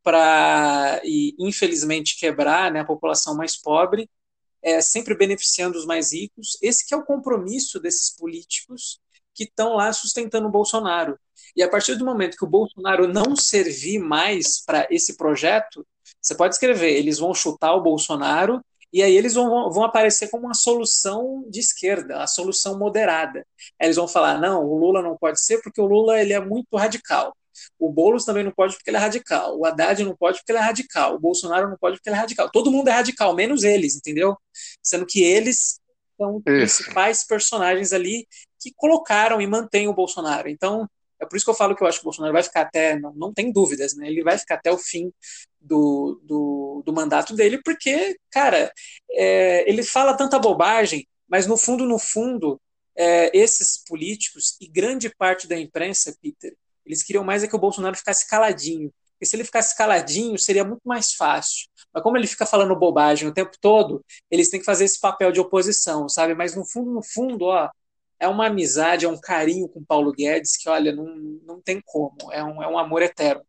para, e infelizmente, quebrar né, a população mais pobre, é, sempre beneficiando os mais ricos. Esse que é o compromisso desses políticos que estão lá sustentando o Bolsonaro. E a partir do momento que o Bolsonaro não servir mais para esse projeto, você pode escrever, eles vão chutar o Bolsonaro e aí eles vão, vão aparecer como uma solução de esquerda, a solução moderada. Aí eles vão falar, não, o Lula não pode ser porque o Lula ele é muito radical. O Boulos também não pode porque ele é radical. O Haddad não pode porque ele é radical. O Bolsonaro não pode porque ele é radical. Todo mundo é radical, menos eles, entendeu? Sendo que eles são os principais personagens ali que colocaram e mantêm o Bolsonaro. Então, é por isso que eu falo que eu acho que o Bolsonaro vai ficar até, não, não tem dúvidas, né? Ele vai ficar até o fim do, do, do mandato dele, porque, cara, é, ele fala tanta bobagem, mas no fundo, no fundo, é, esses políticos e grande parte da imprensa, Peter, eles queriam mais é que o Bolsonaro ficasse caladinho. Porque se ele ficasse caladinho, seria muito mais fácil. Mas como ele fica falando bobagem o tempo todo, eles têm que fazer esse papel de oposição, sabe? Mas no fundo, no fundo, ó, é uma amizade, é um carinho com Paulo Guedes que, olha, não, não tem como. É um, é um amor eterno.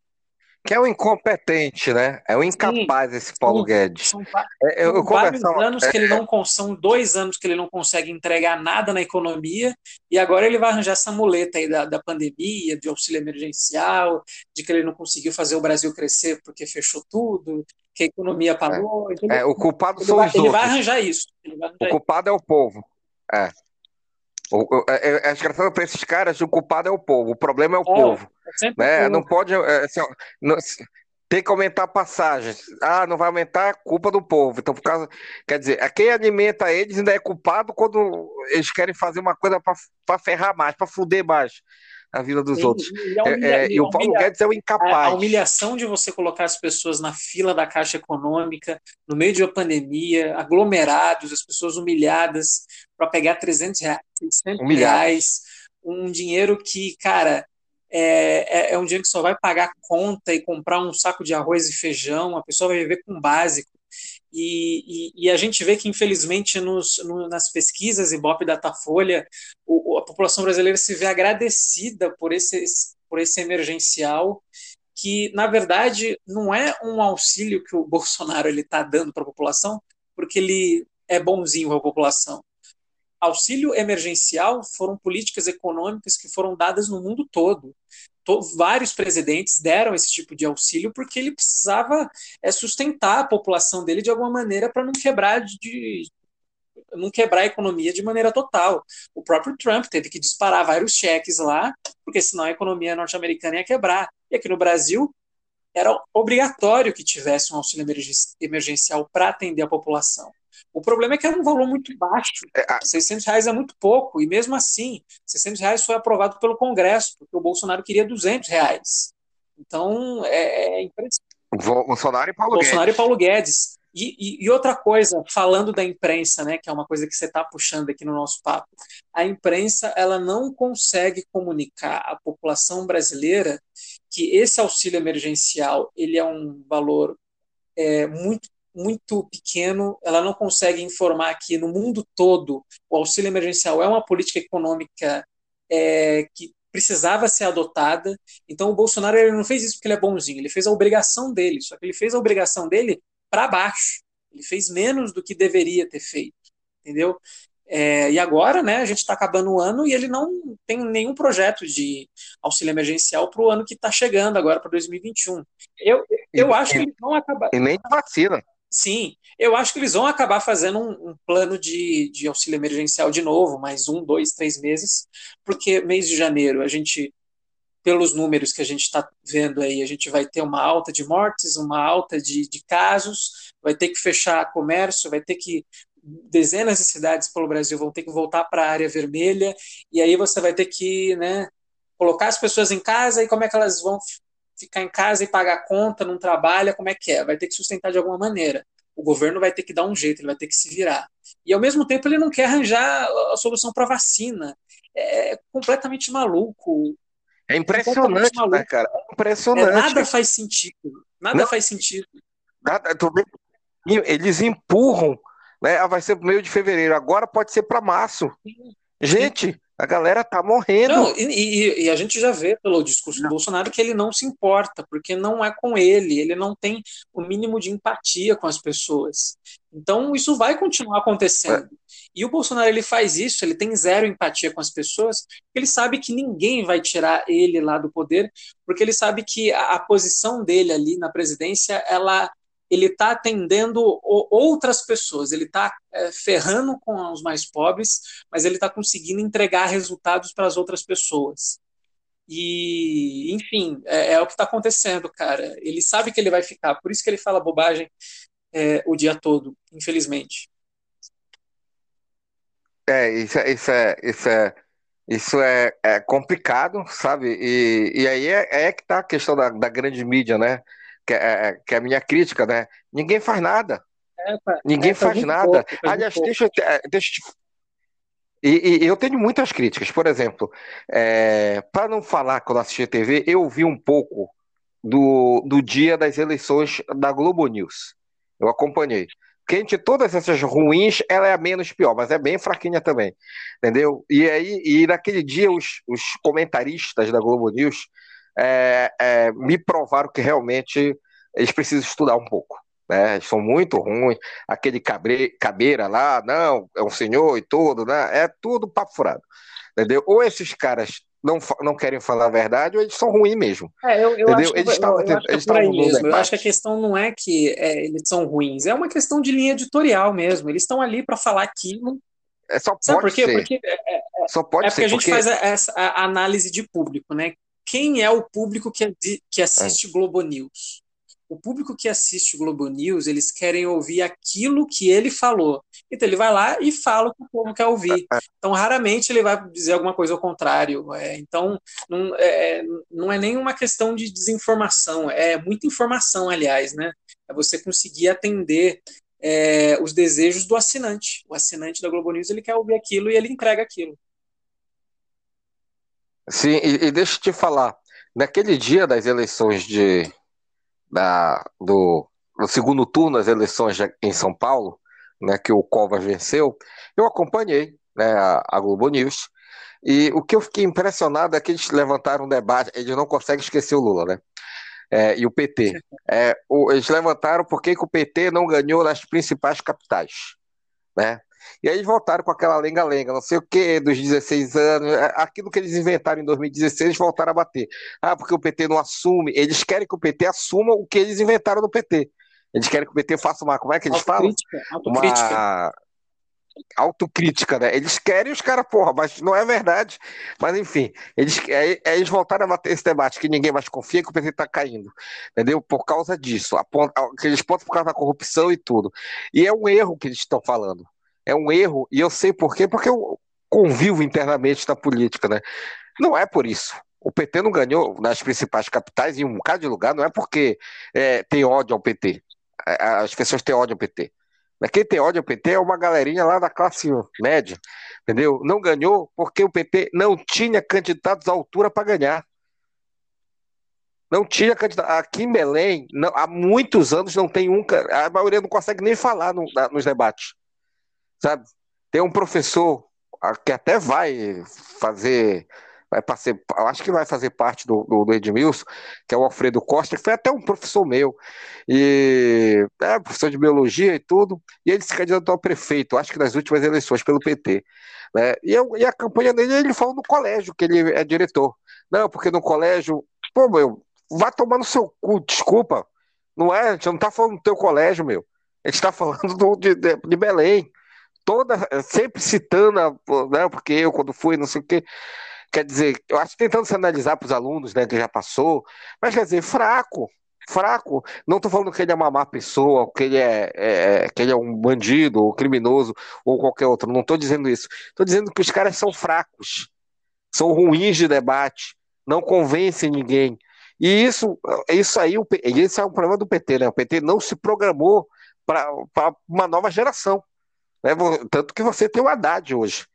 Que é um incompetente, né? É um incapaz sim, esse Paulo sim, Guedes. São, é, eu, eu vários anos é, que ele não são dois anos que ele não consegue entregar nada na economia e agora ele vai arranjar essa muleta aí da, da pandemia, de auxílio emergencial, de que ele não conseguiu fazer o Brasil crescer porque fechou tudo, que a economia parou. É, é o culpado ele são vai, os ele outros. Vai arranjar isso. Vai arranjar o culpado isso. é o povo. É. É, é engraçado para esses caras, o culpado é o povo, o problema é o é, povo. É né? Não pode. É, assim, não, tem que aumentar a passagem. Ah, não vai aumentar, é culpa do povo. Então, por causa. Quer dizer, quem alimenta eles ainda é culpado quando eles querem fazer uma coisa para ferrar mais, para fuder mais a vida dos outros. E, humilha, é, é, e o Paulo humilha, Guedes é o incapaz. A, a, humilhação de você colocar as pessoas na fila da Caixa Econômica, no meio de uma pandemia, aglomerados, as pessoas humilhadas para pegar 300 reais, 600 reais, um dinheiro que, cara, é, é, é, um dinheiro que só vai pagar conta e comprar um saco de arroz e feijão, a pessoa vai viver com o básico. E, e, e, a gente vê que, infelizmente, nos, no, nas pesquisas Ibope Datafolha, o, a população brasileira se vê agradecida por esse, por esse emergencial, que, na verdade, não é um auxílio que o Bolsonaro está dando para a população, porque ele é bonzinho com a população. Auxílio emergencial foram políticas econômicas que foram dadas no mundo todo vários presidentes deram esse tipo de auxílio porque ele precisava é, sustentar a população dele de alguma maneira para não quebrar de, não quebrar a economia de maneira total. O próprio Trump teve que disparar vários cheques lá, porque senão a economia norte-americana ia quebrar. E aqui no Brasil era obrigatório que tivesse um auxílio emergencial para atender a população. O problema é que era um valor muito baixo. É, 600 reais é muito pouco. E mesmo assim, 600 reais foi aprovado pelo Congresso, porque o Bolsonaro queria 200 reais. Então, é, é impressionante. Bolsonaro e Paulo Bolsonaro Guedes. e Paulo Guedes. E, e, e, outra coisa, falando da imprensa, né, que é uma coisa que você está puxando aqui no nosso papo, a imprensa ela não consegue comunicar à população brasileira que esse auxílio emergencial ele é um valor é, muito muito pequeno, ela não consegue informar que no mundo todo o auxílio emergencial é uma política econômica é, que precisava ser adotada. Então o Bolsonaro ele não fez isso porque ele é bonzinho, ele fez a obrigação dele, só que ele fez a obrigação dele para baixo. Ele fez menos do que deveria ter feito, entendeu? É, e agora, né, a gente está acabando o ano e ele não tem nenhum projeto de auxílio emergencial para o ano que está chegando agora, para 2021. Eu, eu e, acho que eles vão acabar. E nem vacina. Sim, eu acho que eles vão acabar fazendo um, um, plano de, de auxílio emergencial de novo, mais um, dois, três meses, porque mês de janeiro a gente, pelos números que a gente está vendo aí, a gente vai ter uma alta de mortes, uma alta de, de casos, vai ter que fechar comércio, vai ter que dezenas de cidades pelo Brasil vão ter que voltar para a área vermelha, e aí você vai ter que né, colocar as pessoas em casa e como é que elas vão ficar em casa e pagar conta, não trabalha, como é que é? Vai ter que sustentar de alguma maneira. O governo vai ter que dar um jeito, ele vai ter que se virar. E ao mesmo tempo ele não quer arranjar a solução para vacina. É completamente maluco. É impressionante, é maluco. né, cara? É impressionante. É, nada faz sentido. Nada não, faz sentido. Nada, eles empurram, né? Ah, vai ser no meio de fevereiro, agora pode ser para março. Gente, a galera tá morrendo. Não, e, e, e, a gente já vê pelo discurso do Bolsonaro que ele não se importa, porque não é com ele, ele não tem o mínimo de empatia com as pessoas. Então isso vai continuar acontecendo. É. E o Bolsonaro ele faz isso, ele tem zero empatia com as pessoas, ele sabe que ninguém vai tirar ele lá do poder, porque ele sabe que a, a posição dele ali na presidência, ela ele está atendendo outras pessoas, ele está é, ferrando com os mais pobres, mas ele está conseguindo entregar resultados para as outras pessoas. E, enfim, é, é o que está acontecendo, cara. Ele sabe que ele vai ficar, por isso que ele fala bobagem é, o dia todo, infelizmente. É, isso, é, isso é, isso é, isso é, é complicado, sabe? E, e aí é, é que está a questão da, da grande mídia, né? Que é, é, que é a minha crítica, né? Ninguém faz nada. É, Ninguém é, faz nada. Pouco, Aliás, deixa, deixa e, e, eu tenho muitas críticas. Por exemplo, é, para não falar quando assisti a TV, eu vi um pouco do, do dia das eleições da Globo News. Eu acompanhei. Porque entre todas essas ruins, ela é a menos pior, mas é bem fraquinha também. Entendeu? E aí, e naquele dia, os, os comentaristas da Globo News é, é, me provaram que realmente eles precisam estudar um pouco. Né? Eles são muito ruins. Aquele cabre, cabeira lá, não, é um senhor e tudo, né? é tudo papo furado. Entendeu? Ou esses caras não, não querem falar a verdade, ou eles são ruins mesmo. É, eu, eu entendeu? Acho, eles estavam, eu, eles mesmo. Eu acho que a questão não é que é, eles são ruins, é uma questão de linha editorial mesmo. Eles estão ali para falar aquilo. É, só pode Sabe por quê? Ser. Porque, é, é, só pode é porque ser, a gente porque... faz essa a análise de público, né? Quem é o público que, que assiste Globo News? O público que assiste Globo News, eles querem ouvir aquilo que ele falou. Então ele vai lá e fala o que o povo quer ouvir. Então raramente ele vai dizer alguma coisa ao contrário. É, então não é, não é nenhuma questão de desinformação, é muita informação, aliás, né? É você conseguir atender é, os desejos do assinante. O assinante da Globo News ele quer ouvir aquilo e ele entrega aquilo. Sim, e, e deixa eu te falar, naquele dia das eleições de, da, do, no segundo turno das eleições em São Paulo, né, que o Covas venceu, eu acompanhei né, a, a Globo News. E o que eu fiquei impressionado é que eles levantaram um debate, eles não conseguem esquecer o Lula, né? É, e o PT. É, o, eles levantaram por que o PT não ganhou nas principais capitais, né? E aí eles voltaram com aquela lenga-lenga, não sei o que, dos 16 anos, é, aquilo que eles inventaram em 2016, eles voltaram a bater. Ah, porque o PT não assume, eles querem que o PT assuma o que eles inventaram no PT. Eles querem que o PT faça uma, como é que eles falam? Uma autocrítica, né? Eles querem os caras, porra, mas não é verdade. Mas enfim, eles, é, é, eles voltaram a bater esse debate que ninguém mais confia que o PT tá caindo, entendeu? Por causa disso, ponta, aqueles pontos por causa da corrupção e tudo. E é um erro que eles estão falando. É um erro, e eu sei por quê, porque eu convivo internamente na política, né? Não é por isso. O PT não ganhou nas principais capitais, em um bocado de lugar, não é porque é, tem ódio ao PT. As pessoas têm ódio ao PT. Quem tem ódio ao PT é uma galerinha lá da classe média, entendeu? Não ganhou porque o PT não tinha candidatos à altura para ganhar. Não tinha candidato. Aqui em Belém, não, há muitos anos não tem um. A maioria não consegue nem falar no, nos debates. Sabe? Tem um professor que até vai fazer vai fazer, acho que vai fazer parte do, do, do, Edmilson, que é o Alfredo Costa, que foi até um professor meu, e é professor de biologia e tudo, e ele se candidatou a prefeito, acho que nas últimas eleições pelo PT. Né? E, eu, e a campanha dele, ele falou no colégio, que ele é diretor. Não, porque no colégio, pô, meu, vai tomar no seu cu, desculpa. Não é, a gente não tá falando do teu colégio, meu. A gente tá falando do, de, de Belém toda, sempre citando, né, porque eu quando fui, não sei o quê. Quer dizer, eu acho que tentando se analisar para os alunos, né, que já passou, mas quer dizer, fraco, fraco. Não estou falando que ele é uma má pessoa, que ele é, é, que ele é um bandido, ou criminoso, ou qualquer outro. Não estou dizendo isso. Estou dizendo que os caras são fracos, são ruins de debate, não convencem ninguém. E isso, isso aí, esse é um problema do PT, né? O PT não se programou para uma nova geração. Né? Tanto que você tem o Haddad hoje.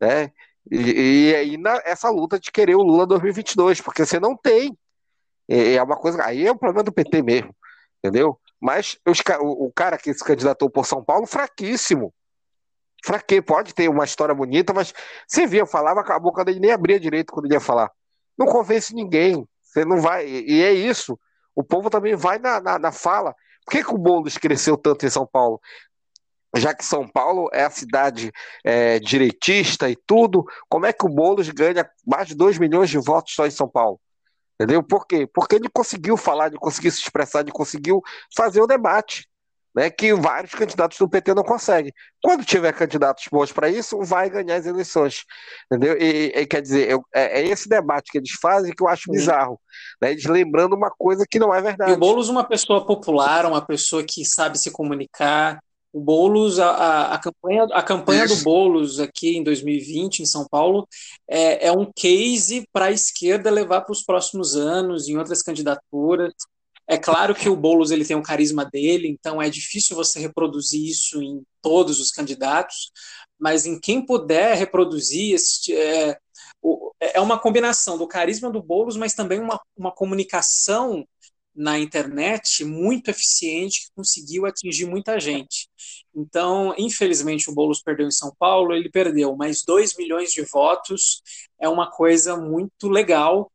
Né? E, e aí na, essa luta de querer o Lula 2022, porque você não tem. É uma coisa. Aí é um problema do PT mesmo, entendeu? Mas os, o, o, cara que se candidatou por São Paulo, fraquíssimo. Fraque, pode ter uma história bonita, mas você via, falava, a boca dele nem abria direito quando ele ia falar. Não convence ninguém. Você não vai. E é isso. O povo também vai na, na, na fala. Por que, que o Boulos cresceu tanto em São Paulo? Já que São Paulo é a cidade é, direitista e tudo, como é que o Boulos ganha mais de 2 milhões de votos só em São Paulo? Entendeu? Por quê? Porque ele conseguiu falar, ele conseguiu se expressar, ele conseguiu fazer o debate, né, que vários candidatos do PT não conseguem. Quando tiver candidatos bons para isso, vai ganhar as eleições. Entendeu? E, e quer dizer, eu, é, é, esse debate que eles fazem que eu acho bizarro. Né, eles lembrando uma coisa que não é verdade. E o Boulos, uma pessoa popular, uma pessoa que sabe se comunicar, o Boulos, a, a campanha, a campanha do Boulos aqui em 2020 em São Paulo é, é um case para a esquerda levar para os próximos anos, em outras candidaturas. É claro que o Boulos ele tem o carisma dele, então é difícil você reproduzir isso em todos os candidatos, mas em quem puder reproduzir, esse, é, é uma combinação do carisma do Boulos, mas também uma, uma comunicação na internet muito eficiente que conseguiu atingir muita gente. Então, infelizmente, o Boulos perdeu em São Paulo, ele perdeu, mas 2 milhões de votos é uma coisa muito legal.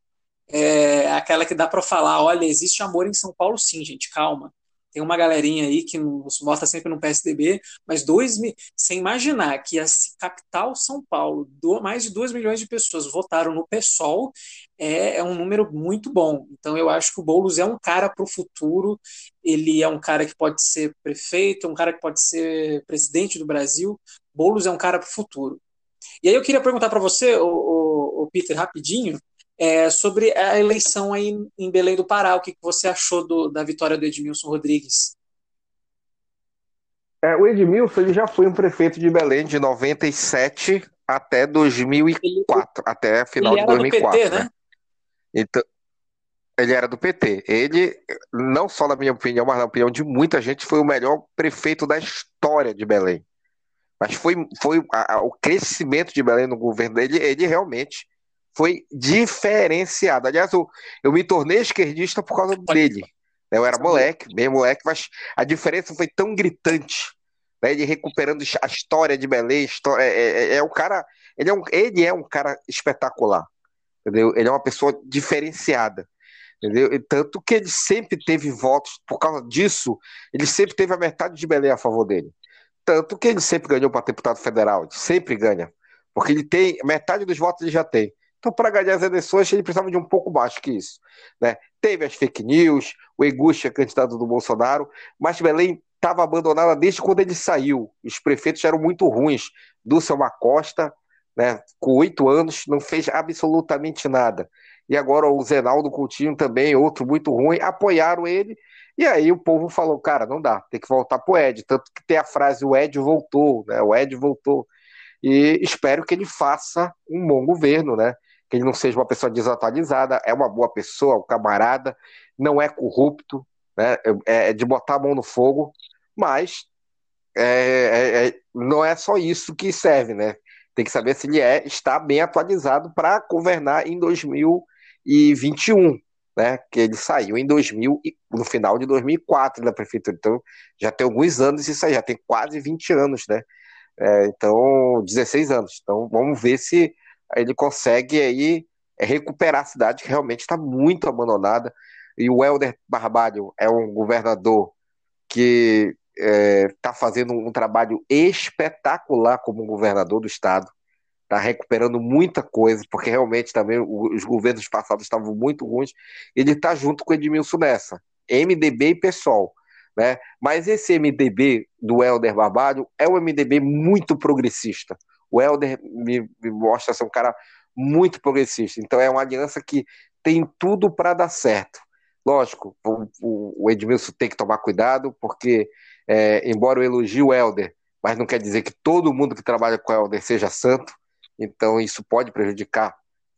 É aquela que dá para falar: olha, existe amor em São Paulo, sim, gente, calma. Tem uma galerinha aí que nos vota sempre no PSDB, mas dois sem imaginar que a capital São Paulo, do, mais de 2 milhões de pessoas votaram no PSOL, é, é um número muito bom. Então eu acho que o Boulos é um cara para o futuro, ele é um cara que pode ser prefeito, um cara que pode ser presidente do Brasil. Boulos é um cara para o futuro. E aí eu queria perguntar para você, o, o, o Peter, rapidinho, é, sobre a eleição aí em Belém do Pará. O que você achou do, da vitória do Edmilson Rodrigues? É, o Edmilson ele já foi um prefeito de Belém de 97 até 2004, ele, até final de 2004. PT, né? né? Então, ele era do PT. Ele, não só na minha opinião, mas na opinião de muita gente, foi o melhor prefeito da história de Belém. Mas foi, foi a, a, o crescimento de Belém no governo dele, ele realmente foi diferenciado. Aliás, eu, eu me tornei esquerdista por causa dele. Eu era moleque, bem moleque, mas a diferença foi tão gritante. Né? Ele recuperando a história de Belém, história, é, é, é, é um cara, ele é um, ele é um cara espetacular, entendeu? Ele é uma pessoa diferenciada, entendeu? E tanto que ele sempre teve votos por causa disso, ele sempre teve a metade de Belém a favor dele. Tanto que ele sempre ganhou para deputado federal, sempre ganha, porque ele tem metade dos votos ele já tem. Então, para ganhar as eleições, ele precisava de um pouco mais que isso. Né? Teve as fake news, o Eguchi é candidato do Bolsonaro, mas Belém estava abandonada desde quando ele saiu. Os prefeitos eram muito ruins. Dulce Costa, né, com oito anos, não fez absolutamente nada. E agora o Zenaldo Coutinho também, outro muito ruim, apoiaram ele. E aí o povo falou, cara, não dá, tem que voltar pro Ed. Tanto que tem a frase, o Ed voltou, né? O Ed voltou. E espero que ele faça um bom governo, né? Que ele não seja uma pessoa desatualizada, é uma boa pessoa, um camarada, não é corrupto, né? é, é de botar a mão no fogo, mas é, é, é, não é só isso que serve, né? Tem que saber se ele é, está bem atualizado para governar em 2021, né? Que ele saiu em 2000, no final de 2004 da prefeitura. Então já tem alguns anos isso aí, já tem quase 20 anos, né? É, então, 16 anos. Então vamos ver se ele consegue aí é, recuperar a cidade que realmente está muito abandonada. E o Helder Barbalho é um governador que está é, tá fazendo um trabalho espetacular como governador do estado. Está recuperando muita coisa, porque realmente também os governos passados estavam muito ruins. Ele está junto com Edmilson nessa, MDB e PSOL. Né? Mas esse MDB do Helder Barbalho é um MDB muito progressista. O Helder me, me mostra ser um cara muito progressista. Então é uma aliança que tem tudo para dar certo. Lógico, o, o, o, Edmilson tem que tomar cuidado, porque, é, embora eu elogie o Helder, mas não quer dizer que todo mundo que trabalha com o Helder seja santo, então isso pode prejudicar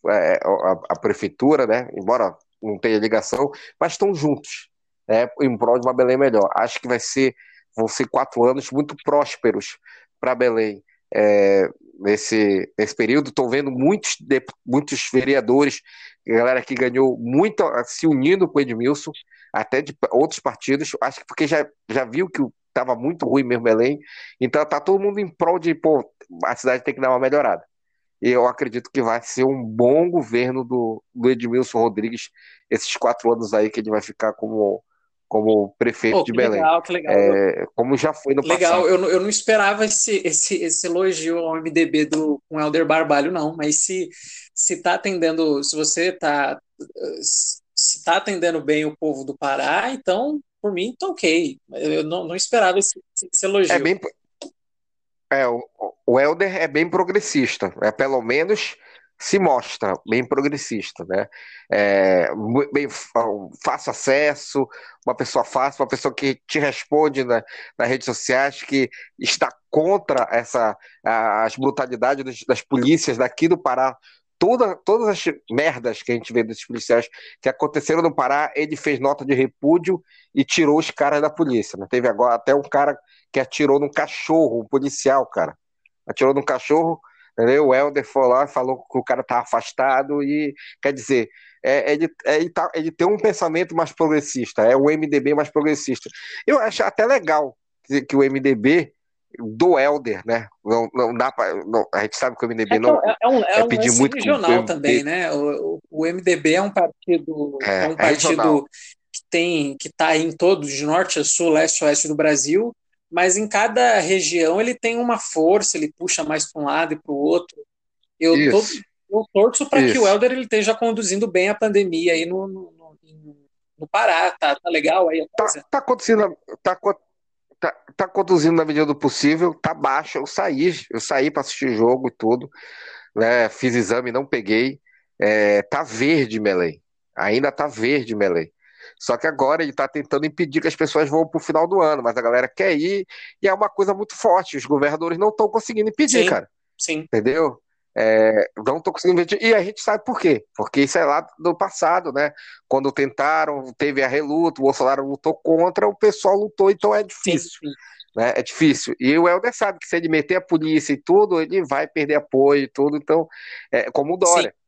é, a, a, prefeitura, né? embora não tenha ligação, mas estão juntos né? em prol de uma Belém melhor. Acho que vai ser, vão ser quatro anos muito prósperos para Belém é, nesse, nesse período. Estou vendo muitos, muitos vereadores, galera que ganhou muito se unindo com o Edmilson, até de outros partidos, acho que porque já, já viu que estava muito ruim mesmo Belém, então tá todo mundo em prol de, pô, a cidade tem que dar uma melhorada. E eu acredito que vai ser um bom governo do, do Edmilson Rodrigues esses quatro anos aí que ele vai ficar como como prefeito oh, de Belém. Legal, que legal. É, como já foi no legal. passado. Legal, eu, eu não esperava esse, esse, esse elogio ao MDB do com Helder Barbalho, não, mas se se está atendendo, se você está se está atendendo bem o povo do Pará, então, por mim, tá ok. Eu não, não esperava esse, esse elogio. É bem, é, o, o Helder é bem progressista, é pelo menos se mostra bem progressista, né? É, bem fácil acesso, uma pessoa fácil, uma pessoa que te responde na, nas redes sociais, que está contra essa as brutalidades das, das polícias daqui do Pará. Toda, todas as merdas que a gente vê desses policiais que aconteceram no Pará, ele fez nota de repúdio e tirou os caras da polícia. Né? Teve agora até um cara que atirou num cachorro, um policial, cara. Atirou num cachorro, Entendeu? O Helder foi lá, falou que o cara tá afastado e, quer dizer, é, ele, é, ele, tá, ele tem um pensamento mais progressista, é o MDB mais progressista. Eu acho até legal que, que o MDB do Helder, né? Não, não dá para a gente sabe que o MDB é, não é, é, um, é, é pedir um muito regional também, né? O, o, MDB é um partido é, é um é partido que tem que está em todos de norte a sul, leste a oeste do Brasil mas em cada região ele tem uma força, ele puxa mais para um lado e para o outro. Eu, tô, eu torço para que o Helder ele esteja conduzindo bem a pandemia aí no, no, no, no Pará, tá, tá legal aí Tá, tá acontecendo, tá, tá, tá conduzindo na medida do possível, tá baixo, eu saí, eu saí para assistir jogo e tudo, né, fiz exame, não peguei, é, tá verde Melém, ainda tá verde Melém. Só que agora ele está tentando impedir que as pessoas vão para o final do ano, mas a galera quer ir e é uma coisa muito forte. Os governadores não estão conseguindo impedir, sim, cara. Sim. Entendeu? É, não estão conseguindo impedir. E a gente sabe por quê. Porque isso é lá do passado, né? Quando tentaram, teve a reluta, o Bolsonaro lutou contra, o pessoal lutou, então é difícil. Sim, sim. Né? É difícil. E o Helder sabe que se ele meter a polícia e tudo, ele vai perder apoio e tudo. Então, é como o Dória. Sim.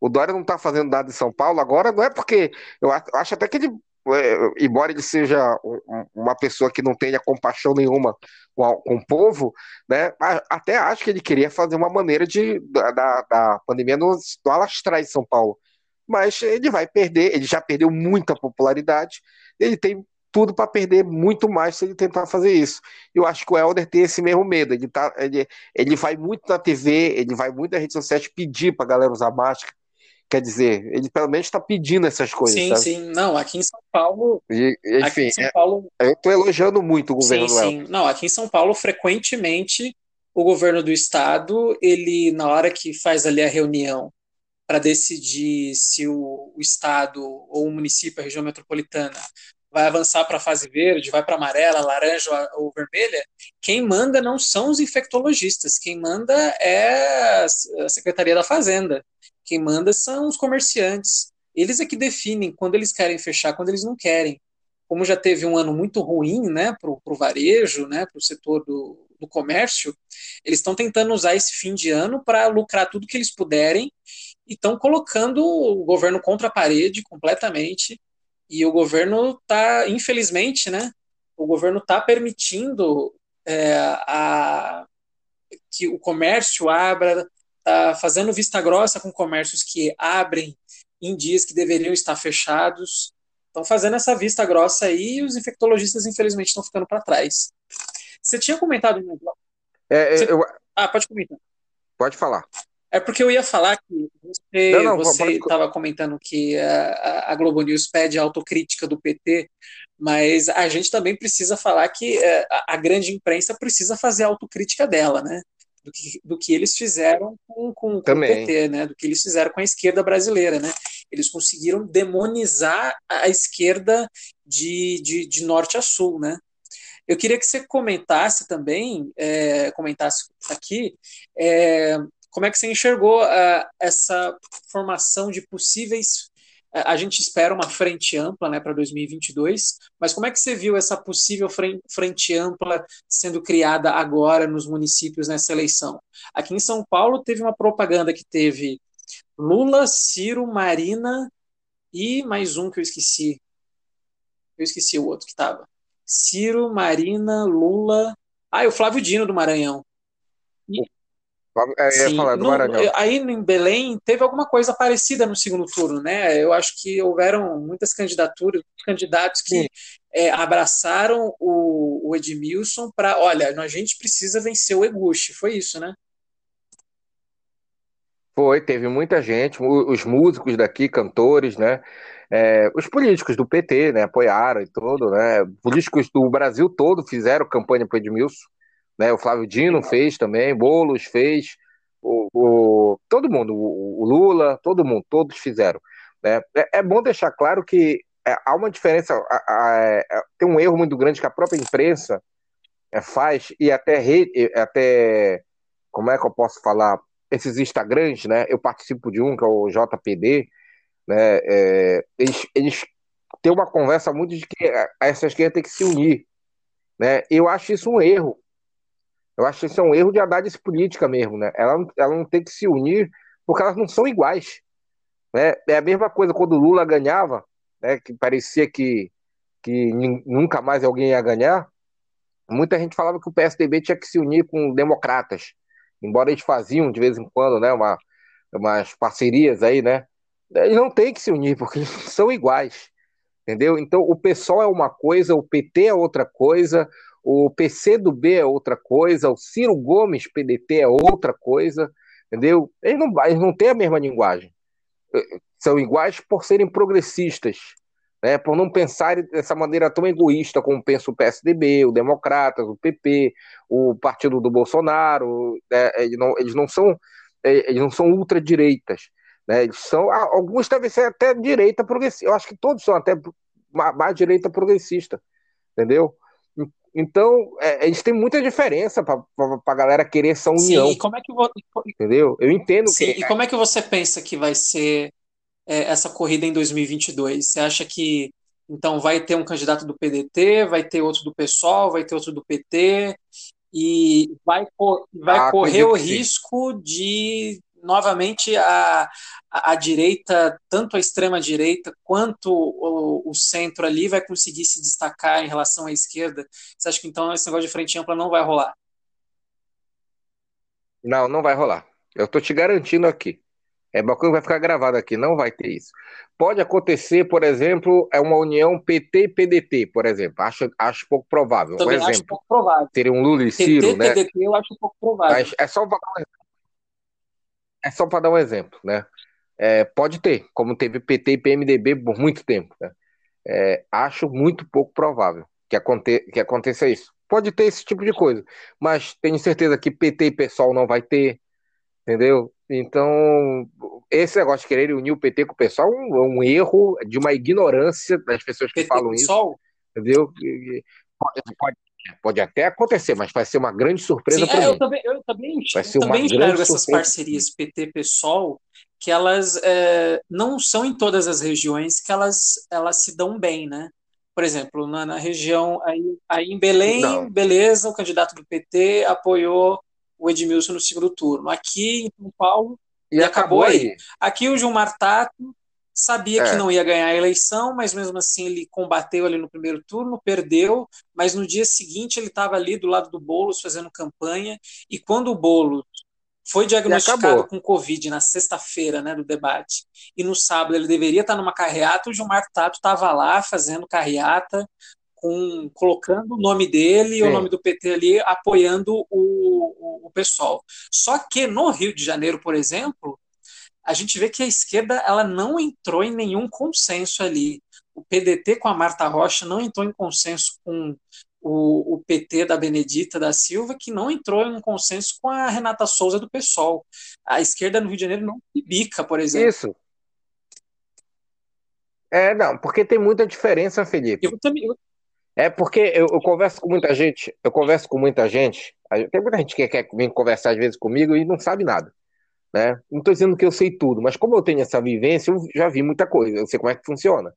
O Dória não está fazendo nada em São Paulo agora, não é porque. Eu acho até que ele é, embora ele seja uma pessoa que não tenha compaixão nenhuma com, o povo, né, até acho que ele queria fazer uma maneira de da, da pandemia não, não alastrar em São Paulo. Mas ele vai perder, ele já perdeu muita popularidade, ele tem tudo para perder muito mais se ele tentar fazer isso. Eu acho que o Helder tem esse mesmo medo. Ele, tá, ele, ele vai muito na TV, ele vai muito nas redes sociais pedir para a galera usar máscara. Quer dizer, ele pelo menos está pedindo essas coisas. Sim, sabe? sim. Não, aqui em São Paulo. E, enfim, aqui em São é, Paulo. eu estou elogiando muito o governo sim, sim. Não, aqui em São Paulo, frequentemente, o governo do estado, ele, na hora que faz ali a reunião para decidir se o, o estado ou o município, a região metropolitana, vai avançar para a fase verde, vai para amarela, laranja ou vermelha, quem manda não são os infectologistas, quem manda é a Secretaria da Fazenda. Quem manda são os comerciantes. Eles é que definem quando eles querem fechar, quando eles não querem. Como já teve um ano muito ruim né, para o varejo, né, para o setor do, do comércio, eles estão tentando usar esse fim de ano para lucrar tudo que eles puderem e estão colocando o governo contra a parede completamente. E o governo está, infelizmente, né, o governo está permitindo é, a, que o comércio abra, está fazendo vista grossa com comércios que abrem em dias que deveriam estar fechados. Estão fazendo essa vista grossa aí e os infectologistas, infelizmente, estão ficando para trás. Você tinha comentado. É, é, Você... eu... Ah, pode comentar. Pode falar. É porque eu ia falar que você estava pode... comentando que a, a, Globo News pede autocrítica do PT, mas a gente também precisa falar que é, a, a grande imprensa precisa fazer autocrítica dela, né? Do que, do que eles fizeram com, com, com o PT, né? do que eles fizeram com a esquerda brasileira. Né? Eles conseguiram demonizar a esquerda de, de, de norte a sul. Né? Eu queria que você comentasse também, é, comentasse aqui, é, como é que você enxergou uh, essa formação de possíveis a gente espera uma frente ampla né, para 2022, mas como é que você viu essa possível frente ampla sendo criada agora nos municípios nessa eleição? Aqui em São Paulo teve uma propaganda que teve Lula, Ciro, Marina e mais um que eu esqueci. Eu esqueci o outro que estava. Ciro, Marina, Lula. Ah, e o Flávio Dino do Maranhão. E, é, Sim, falar no. Aí em Belém teve alguma coisa parecida no segundo turno, né? Eu acho que houveram muitas candidaturas, candidatos que é, abraçaram o, o Edmilson para, olha, a gente precisa vencer o Eguchi, foi isso, né? Foi, teve muita gente, os músicos daqui, cantores, né? É, os políticos do PT, né? Apoiaram e tudo, né? Políticos do Brasil todo fizeram campanha para Edmilson né? O Flávio Dino fez também, Bolos fez, o, o todo mundo, o, o, Lula, todo mundo, todos fizeram. Né? É, é bom deixar claro que é, há uma diferença, a, a, é, tem um erro muito grande que a própria imprensa é, faz e até, rede, até como é que eu posso falar, esses Instagrams, né? Eu participo de um que é o JPD, né? É, eles, eles têm uma conversa muito de que essa esquerda tem que se unir, né? Eu acho isso um erro, eu acho que isso é um erro de análise política mesmo, né? Ela, ela não tem que se unir porque elas não são iguais. Né? É a mesma coisa quando o Lula ganhava, né? que parecia que, que nunca mais alguém ia ganhar. Muita gente falava que o PSDB tinha que se unir com democratas, embora eles faziam de vez em quando né? Uma, umas parcerias aí, né? Eles não têm que se unir porque eles são iguais, entendeu? Então o PSOL é uma coisa, o PT é outra coisa, o PC do B é outra coisa, o Ciro Gomes, PDT, é outra coisa, entendeu? Eles não, eles não têm a mesma linguagem. São iguais por serem progressistas, né? por não pensarem dessa maneira tão egoísta como pensa o PSDB, o Democratas, o PP, o partido do Bolsonaro. Né? Eles, não, eles não são é, eles não são ultradireitas. Né? Eles são, alguns devem ser até direita progressista. Eu acho que todos são até mais direita progressista, entendeu? Então, é, eles têm muita diferença para a galera querer essa união. Sim, e como é que você... Entendeu? Eu entendo Sim, que... e como é que você pensa que vai ser é, essa corrida em 2022? Você acha que, então, vai ter um candidato do PDT, vai ter outro do PSOL, vai ter outro do PT, e vai, vai ah, correr o risco de novamente a, a, a, direita, tanto a extrema direita quanto o, o, centro ali vai conseguir se destacar em relação à esquerda? Você acha que então esse negócio de frente ampla não vai rolar? Não, não vai rolar. Eu estou te garantindo aqui. É uma coisa que vai ficar gravada aqui, não vai ter isso. Pode acontecer, por exemplo, é uma união PT PT-PDT, por exemplo. Acho, acho pouco provável. Também um exemplo. acho pouco provável. Seria um Lula e Ciro, né? PT, PDT eu acho pouco provável. Mas é só para dar um exemplo. É só para dar um exemplo, né? É, pode ter, como teve PT e PMDB por muito tempo. Né? É, acho muito pouco provável que, aconte que aconteça isso. Pode ter esse tipo de coisa, mas tenho certeza que PT e PSOL não vai ter, entendeu? Então, esse negócio de querer unir o PT com o pessoal é um, um erro de uma ignorância das pessoas que PT falam isso. Entendeu? Pode, pode, pode, até acontecer, mas vai ser uma grande surpresa para é, mim. Eu também, eu também, vai ser eu também enxergo essas parcerias PT-PSOL que elas é, não são em todas as regiões que elas, elas se dão bem, né? Por exemplo, na, na região aí, aí em Belém, não. beleza, o candidato do PT apoiou o Edmilson no segundo turno. Aqui em São Paulo, e, e acabou, aí. aí. Aqui o Gilmar Tato sabia é. que não ia ganhar a eleição, mas mesmo assim ele combateu ali no primeiro turno, perdeu, mas no dia seguinte ele estava ali do lado do Boulos fazendo campanha, e quando o Boulos foi diagnosticado com Covid na sexta-feira né, do debate, e no sábado ele deveria estar numa carreata, o Gilmar Tato estava lá fazendo carreata, com, colocando o nome dele e o nome do PT ali, apoiando o, o, o pessoal. Só que no Rio de Janeiro, por exemplo, a gente vê que a esquerda ela não entrou em nenhum consenso ali. O PDT com a Marta Rocha não entrou em consenso com o, o, PT da Benedita da Silva, que não entrou em um consenso com a Renata Souza do PSOL. A esquerda no Rio de Janeiro não se bica, por exemplo. Isso. É, não, porque tem muita diferença, Felipe. Eu também, eu, é porque eu, eu, converso com muita gente, eu converso com muita gente, tem muita gente que quer vir conversar às vezes comigo e não sabe nada, né? Não estou dizendo que eu sei tudo, mas como eu tenho essa vivência, eu já vi muita coisa, eu sei como é que funciona,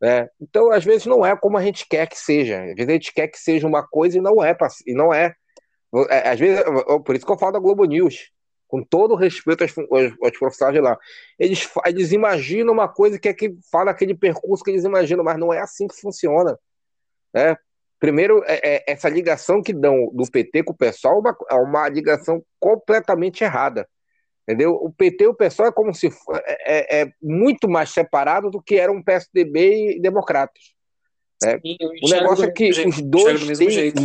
né? Então, às vezes não é como a gente quer que seja, às vezes a gente quer que seja uma coisa e não é, e não é. é às vezes, por isso que eu falo da Globo News, com todo respeito aos, aos, aos profissionais de lá, eles, eles imaginam uma coisa que é que fala aquele percurso que eles imaginam, mas não é assim que funciona. Né? Primeiro, é, é, essa ligação que dão do PT com o pessoal é uma, é uma ligação completamente errada. Entendeu? O PT e o PSOL é como se é, é, é muito mais separado do que eram um PSDB e democratas. Né? Sim, o negócio é que jeito, os dois do têm... jeito.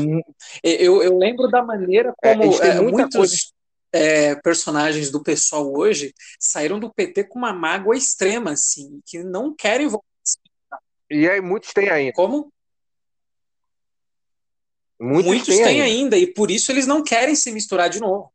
Eu, eu lembro da maneira é, como é, muitos é, personagens do pessoal hoje saíram do PT com uma mágoa extrema, assim, que não querem voltar. E aí muitos têm ainda. Como? Muitos, Muitos têm, têm ainda. ainda. e por isso eles não querem se misturar de novo.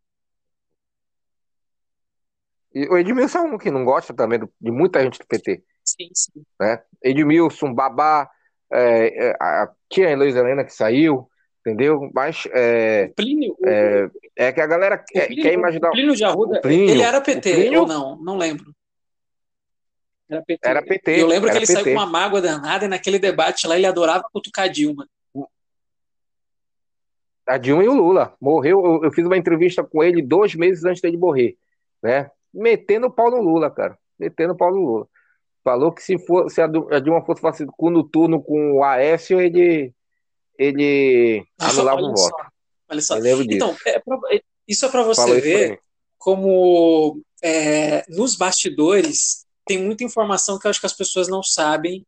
E o Edmilson é um que não gosta também do, de muita gente do PT. Sim, sim. Né? Edmilson, Babá, é, é, a tia Heloísa Helena que saiu, entendeu? Mas é, o Plínio, é, é, que a galera quer, Plínio, quer imaginar. O Plínio de Arruda, Plínio, ele era PT Plínio, ou não? Não lembro. Era PT. Era PT eu lembro que ele PT. saiu com uma mágoa danada e naquele debate lá ele adorava cutucar Dilma a Dilma e o Lula. Morreu, eu, eu, fiz uma entrevista com ele dois meses antes dele morrer, né? Metendo o pau no Lula, cara. Metendo o pau no Lula. Falou que se, for, se a Dilma fosse fazer no turno com o Aécio, ele, ele anulava o voto. Olha só. Então, é pra, é, isso é para você ver como é, nos bastidores tem muita informação que eu acho que as pessoas não sabem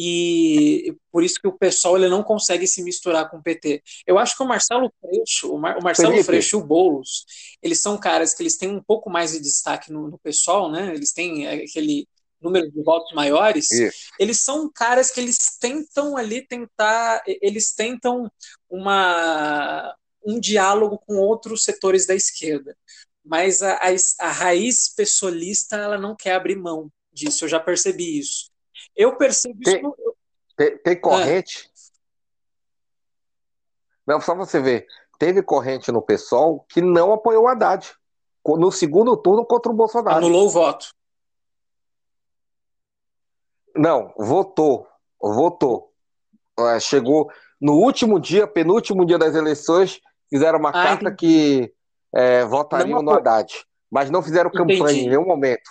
e por isso que o pessoal ele não consegue se misturar com o PT. Eu acho que o Marcelo Freixo, o, Mar, o Marcelo Felipe. Freixo e o Boulos, eles são caras que eles têm um pouco mais de destaque no, no pessoal, né? Eles têm aquele número de votos maiores. Isso. Eles são caras que eles tentam ali tentar, eles tentam uma um diálogo com outros setores da esquerda. Mas a, a, a raiz pessoalista ela não quer abrir mão disso, eu já percebi isso. Eu percebo tem, isso. Tem, tem corrente. É. Não, só você ver. Teve corrente no PSOL que não apoiou o Haddad. No segundo turno contra o Bolsonaro. Anulou o voto. Não, votou. Votou. É, chegou no último dia, penúltimo dia das eleições, fizeram uma ah, carta que é, votariam no Haddad. mas não fizeram campanha Entendi. em nenhum momento.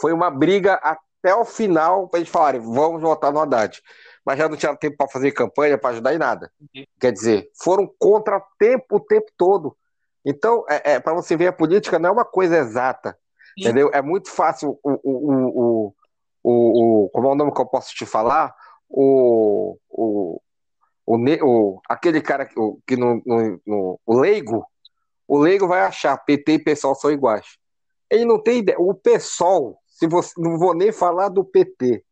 Foi uma briga até o final para eles falarem, vamos votar no Haddad. Mas já não tinha tempo para fazer campanha, para ajudar em nada. Entendi. Quer dizer, foram contra tempo o tempo todo. Então, é, é para você ver, a política não é uma coisa exata. Sim. Entendeu? É muito fácil o, o, o, o, o, Como é o nome que eu posso te falar? O. o o, o, aquele cara que, o, que no, no, no, o leigo, o leigo vai achar PT e PSOL são iguais. Ele não tem ideia. O PSOL, se você, não vou nem falar do PT,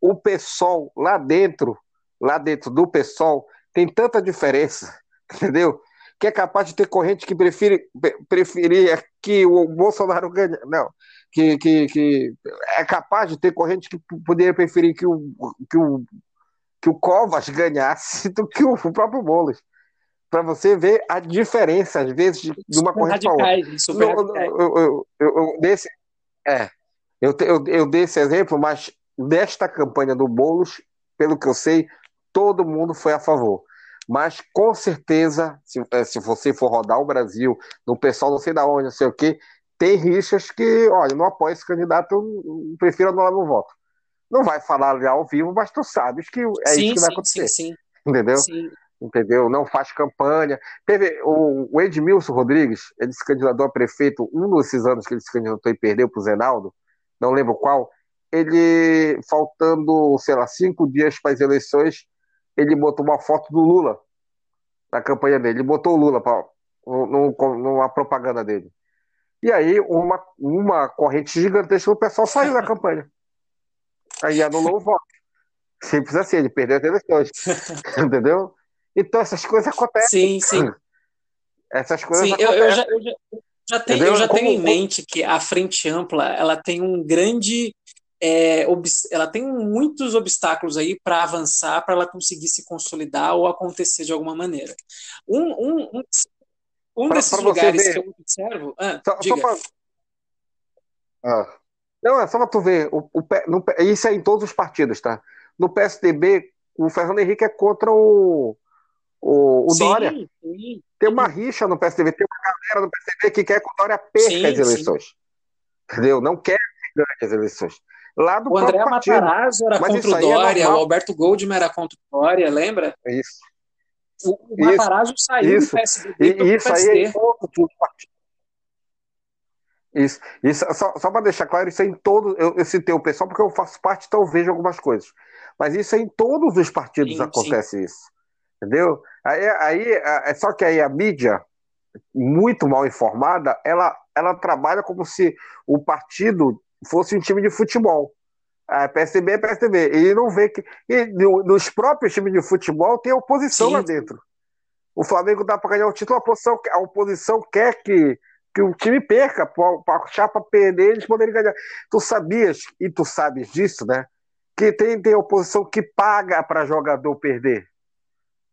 o PSOL lá dentro, lá dentro do PSOL, tem tanta diferença, entendeu? Que é capaz de ter corrente que prefere, preferir que o Bolsonaro ganhe. Não, que, que, que é capaz de ter corrente que poderia preferir que o, que o, que o Covas ganhasse do que o próprio Boulos. Para você ver a diferença, às vezes, de, uma corrente para outra. Eu, eu, eu, eu, desse, é, eu, eu, eu dei esse exemplo, mas desta campanha do Boulos, pelo que eu sei, todo mundo foi a favor. Mas com certeza, se, é, se você for rodar o Brasil, no pessoal não sei da onde, não sei o quê, tem rixas que, olha, não apoio esse candidato, eu prefiro anular meu voto. Não vai falar ali ao vivo, mas tu sabes que é sim, isso que vai acontecer. Sim. Entendeu? Sim. Entendeu? Não faz campanha. Teve o, o Edmilson Rodrigues, ele se candidatou a prefeito um desses anos que ele se candidatou e perdeu para o Zenaldo, não lembro qual. Ele, faltando, sei lá, cinco dias para as eleições, ele botou uma foto do Lula na campanha dele. Ele botou o Lula pra, numa propaganda dele. E aí, uma, uma corrente gigantesca do pessoal saiu da campanha. Aí anulou o voto. Simples assim, ele perdeu as eleições. Entendeu? Então essas coisas acontecem. Sim, sim. Essas coisas sim, acontecem. Eu, eu já, eu já, já, tenho, eu já Como, tenho em mente que a frente ampla ela tem um grande. É, ela tem muitos obstáculos aí para avançar, para ela conseguir se consolidar ou acontecer de alguma maneira. Um, um, um, um pra, desses pra lugares que eu observo. Ah, só, só pra... ah. Não, é só para tu ver. O, o, no, isso é em todos os partidos, tá? No PSDB, o Fernando Henrique é contra o, o, o sim, Dória. Sim, tem uma rixa no PSDB, tem uma galera no PSDB que quer que o Dória perca sim, as eleições. Entendeu? Não quer que ganhe as eleições. Lá do o André Matarazzo era Mas contra o é Dória, é o Alberto Goldman era contra o Dória, lembra? Isso. O, o Matarazzo saiu isso. do PSD. E, isso aí é em todos os partidos. Isso, isso só, só para deixar claro, isso é em todos. Eu, eu, citei o pessoal porque eu faço parte, então eu vejo algumas coisas. Mas isso é em todos os partidos sim, acontece sim. isso. Entendeu? Aí, aí, é só que aí a mídia, muito mal informada, ela, ela trabalha como se o partido fosse um time de futebol. A PSDB é PSDB. E não vê que. E nos próprios times de futebol tem oposição sim. lá dentro. O Flamengo dá para ganhar o título, a oposição, a oposição quer que que o time perca, para a chapa perder, eles poderem ganhar. Tu sabias, e tu sabes disso, né? Que tem, tem oposição que paga para jogador perder.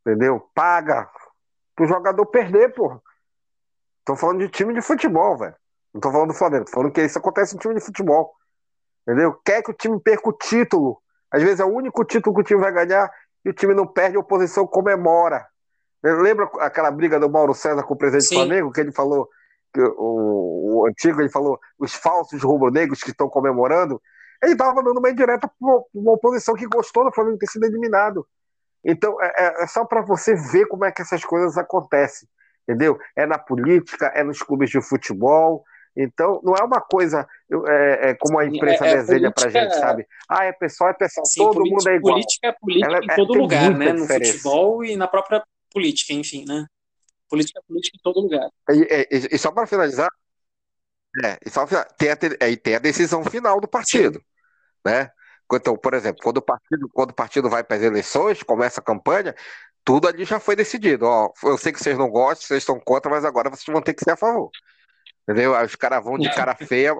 Entendeu? Paga pro jogador perder, pô. Tô falando de time de futebol, velho. Não tô falando do Flamengo, tô falando que isso acontece em time de futebol. Entendeu? Quer que o time perca o título. Às vezes é o único título que o time vai ganhar e o time não perde, a oposição comemora. Lembra aquela briga do Mauro César com o presidente Sim. do Flamengo, que ele falou o, o antigo, ele falou os falsos rubro-negros que estão comemorando, ele estava dando uma indireta para uma oposição que gostou do Flamengo ter sido eliminado. Então, é, é, é só para você ver como é que essas coisas acontecem, entendeu? É na política, é nos clubes de futebol. Então, não é uma coisa é, é como a imprensa é, é desenha para gente, sabe? Ah, é pessoal, é pessoal, Sim, todo mundo é igual. Política é política Ela, em todo lugar, né? No futebol e na própria política, enfim, né? Política é política em todo lugar. E, e, e só para finalizar, é, e só, tem, a, é, tem a decisão final do partido. Sim. Né? Então, por exemplo, quando o partido, quando o partido vai para as eleições, começa a campanha, tudo ali já foi decidido. Ó, eu sei que vocês não gostam, vocês estão contra, mas agora vocês vão ter que ser a favor. Entendeu? Aí os caras vão de cara feia,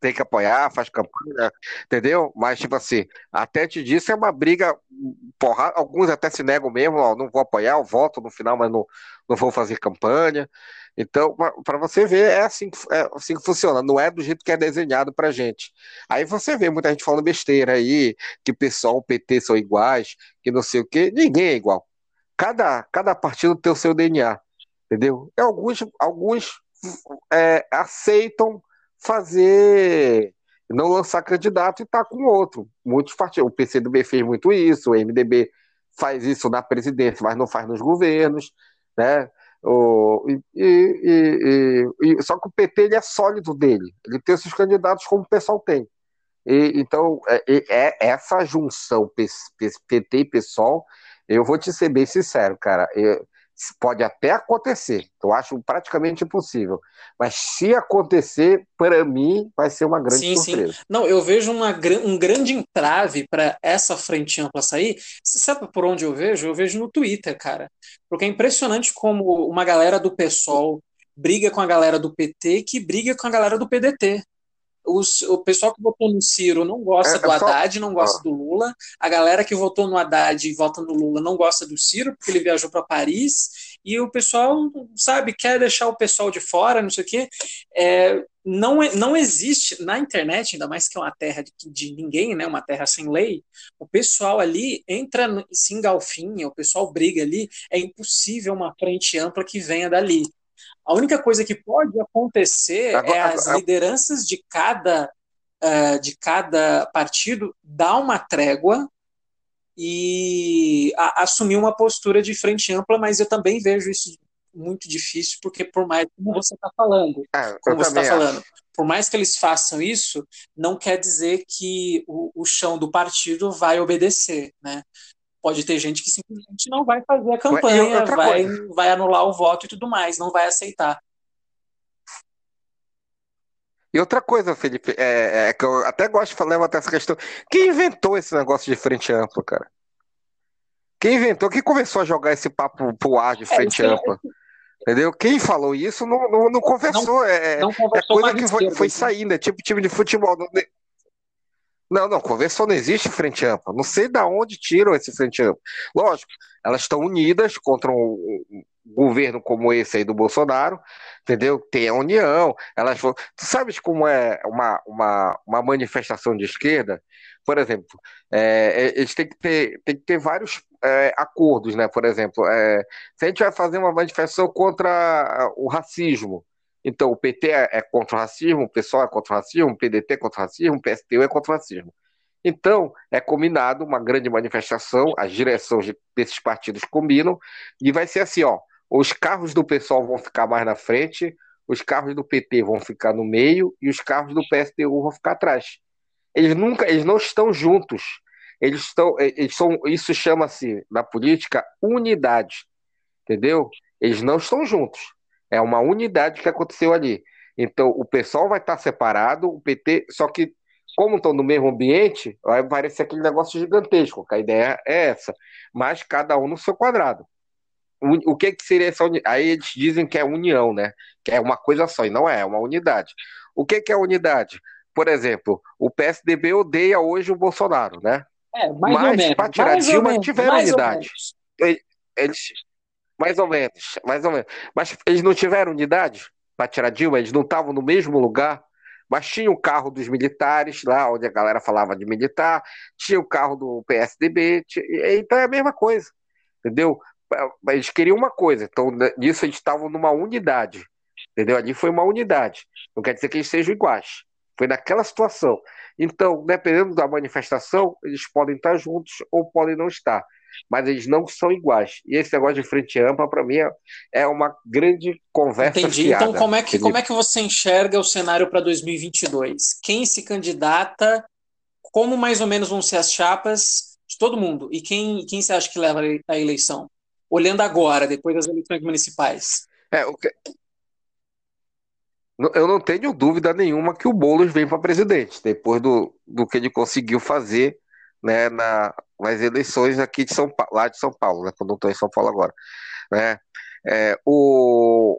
tem que apoiar, faz campanha, entendeu? Mas, tipo assim, até antes disso é uma briga, porra, alguns até se negam mesmo, ó, não vou apoiar, eu voto no final, mas não, não vou fazer campanha. Então, para você ver, é assim, que, é assim que funciona, não é do jeito que é desenhado pra gente. Aí você vê muita gente falando besteira aí, que o pessoal, PT são iguais, que não sei o quê, ninguém é igual. Cada, cada partido tem o seu DNA, entendeu? E alguns, alguns é, aceitam fazer, não lançar candidato e tá com outro. Muitos partidos, o PCdoB fez muito isso, o MDB faz isso na presidência, mas não faz nos governos, né? O, e, e, e, só que o PT ele é sólido dele, ele tem esses candidatos como o pessoal tem. então, é, é, essa junção PT e PSOL, eu vou te ser bem sincero, cara. Eu, Pode até acontecer, eu acho praticamente impossível. Mas se acontecer, para mim, vai ser uma grande sim, surpresa. Sim. Não, eu vejo uma, um grande entrave para essa frente ampla sair. Você sabe por onde eu vejo? Eu vejo no Twitter, cara. Porque é impressionante como uma galera do PSOL briga com a galera do PT que briga com a galera do PDT. Os, o pessoal que votou no Ciro não gosta é, do Haddad, não gosta ah. do Lula. A galera que votou no Haddad e vota no Lula não gosta do Ciro, porque ele viajou para Paris. E o pessoal, sabe, quer deixar o pessoal de fora, não sei o quê. É, não, é, não existe na internet, ainda mais que é uma terra de, de ninguém, né, uma terra sem lei, o pessoal ali entra, se engalfinha, o pessoal briga ali, é impossível uma frente ampla que venha dali. A única coisa que pode acontecer agora, é as agora, lideranças de cada, uh, de cada partido dar uma trégua e a, assumir uma postura de frente ampla, mas eu também vejo isso muito difícil, porque por mais como você está falando, é, como você está falando, por mais que eles façam isso, não quer dizer que o, o chão do partido vai obedecer, né? Pode ter gente que simplesmente não vai fazer a campanha, vai, vai anular o voto e tudo mais, não vai aceitar. E outra coisa, Felipe, é, é, que eu até gosto de levantar essa questão. Quem inventou esse negócio de frente ampla, cara? Quem inventou, quem começou a jogar esse papo pro ar de é, frente é, ampla? Entendeu? Quem falou isso não, não, não conversou. Não, é, não conversou é coisa que foi, foi saindo, é tipo time de futebol. Não, não, convenção não existe frente ampla. Não sei de onde tiram esse frente ampla. Lógico, elas estão unidas contra um, um, governo como esse aí do Bolsonaro, entendeu? Tem a união. Elas vão... Tu sabes como é uma, uma, uma manifestação de esquerda? Por exemplo, é, é, eles têm que ter, têm que ter vários é, acordos, né? Por exemplo, é, se a gente vai fazer uma manifestação contra o racismo, então, o PT é, é contra o racismo, o PSOL é contra o racismo, o PDT é contra o racismo, o PSTU é contra o racismo. Então, é combinado uma grande manifestação, as direções desses partidos combinam, e vai ser assim, ó, os carros do PSOL vão ficar mais na frente, os carros do PT vão ficar no meio e os carros do PSTU vão ficar atrás. Eles nunca, eles não estão juntos. Eles estão, eles são, isso chama-se na política unidade, entendeu? Eles não estão juntos. É uma unidade que aconteceu ali. Então, o pessoal vai estar separado, o PT, só que, como estão no mesmo ambiente, vai parecer aquele negócio gigantesco, que a ideia é essa. Mas cada um no seu quadrado. O, o que, que seria essa unidade? Aí eles dizem que é união, né? Que é uma coisa só, e não é, é uma unidade. O que, que é unidade? Por exemplo, o PSDB odeia hoje o Bolsonaro, né? É, mais Mas para tirar Dilma tiveram unidade. Eles, mais ou menos, mais ou menos. Mas eles não tiveram unidade para tirar Dilma, eles não estavam no mesmo lugar, mas tinha o carro dos militares, lá onde a galera falava de militar, tinha o carro do PSDB, tinha, então é a mesma coisa, entendeu? Eles queriam uma coisa, então nisso eles estavam numa unidade, entendeu? Ali foi uma unidade, não quer dizer que eles sejam iguais, foi naquela situação. Então, dependendo da manifestação, eles podem estar juntos ou podem não estar mas eles não são iguais. E esse negócio de frente ampla, para mim, é uma grande conversa. Entendi. Fiada, então, como é, que, como é que você enxerga o cenário para 2022? Quem se candidata? Como mais ou menos vão ser as chapas de todo mundo? E quem, quem você acha que leva a eleição? Olhando agora, depois das eleições municipais. É, o que... Eu não tenho dúvida nenhuma que o Boulos vem para presidente, depois do, do que ele conseguiu fazer né, na, nas eleições aqui de São Paulo, lá de São Paulo, né, quando não estou em São Paulo agora. Né? É, o,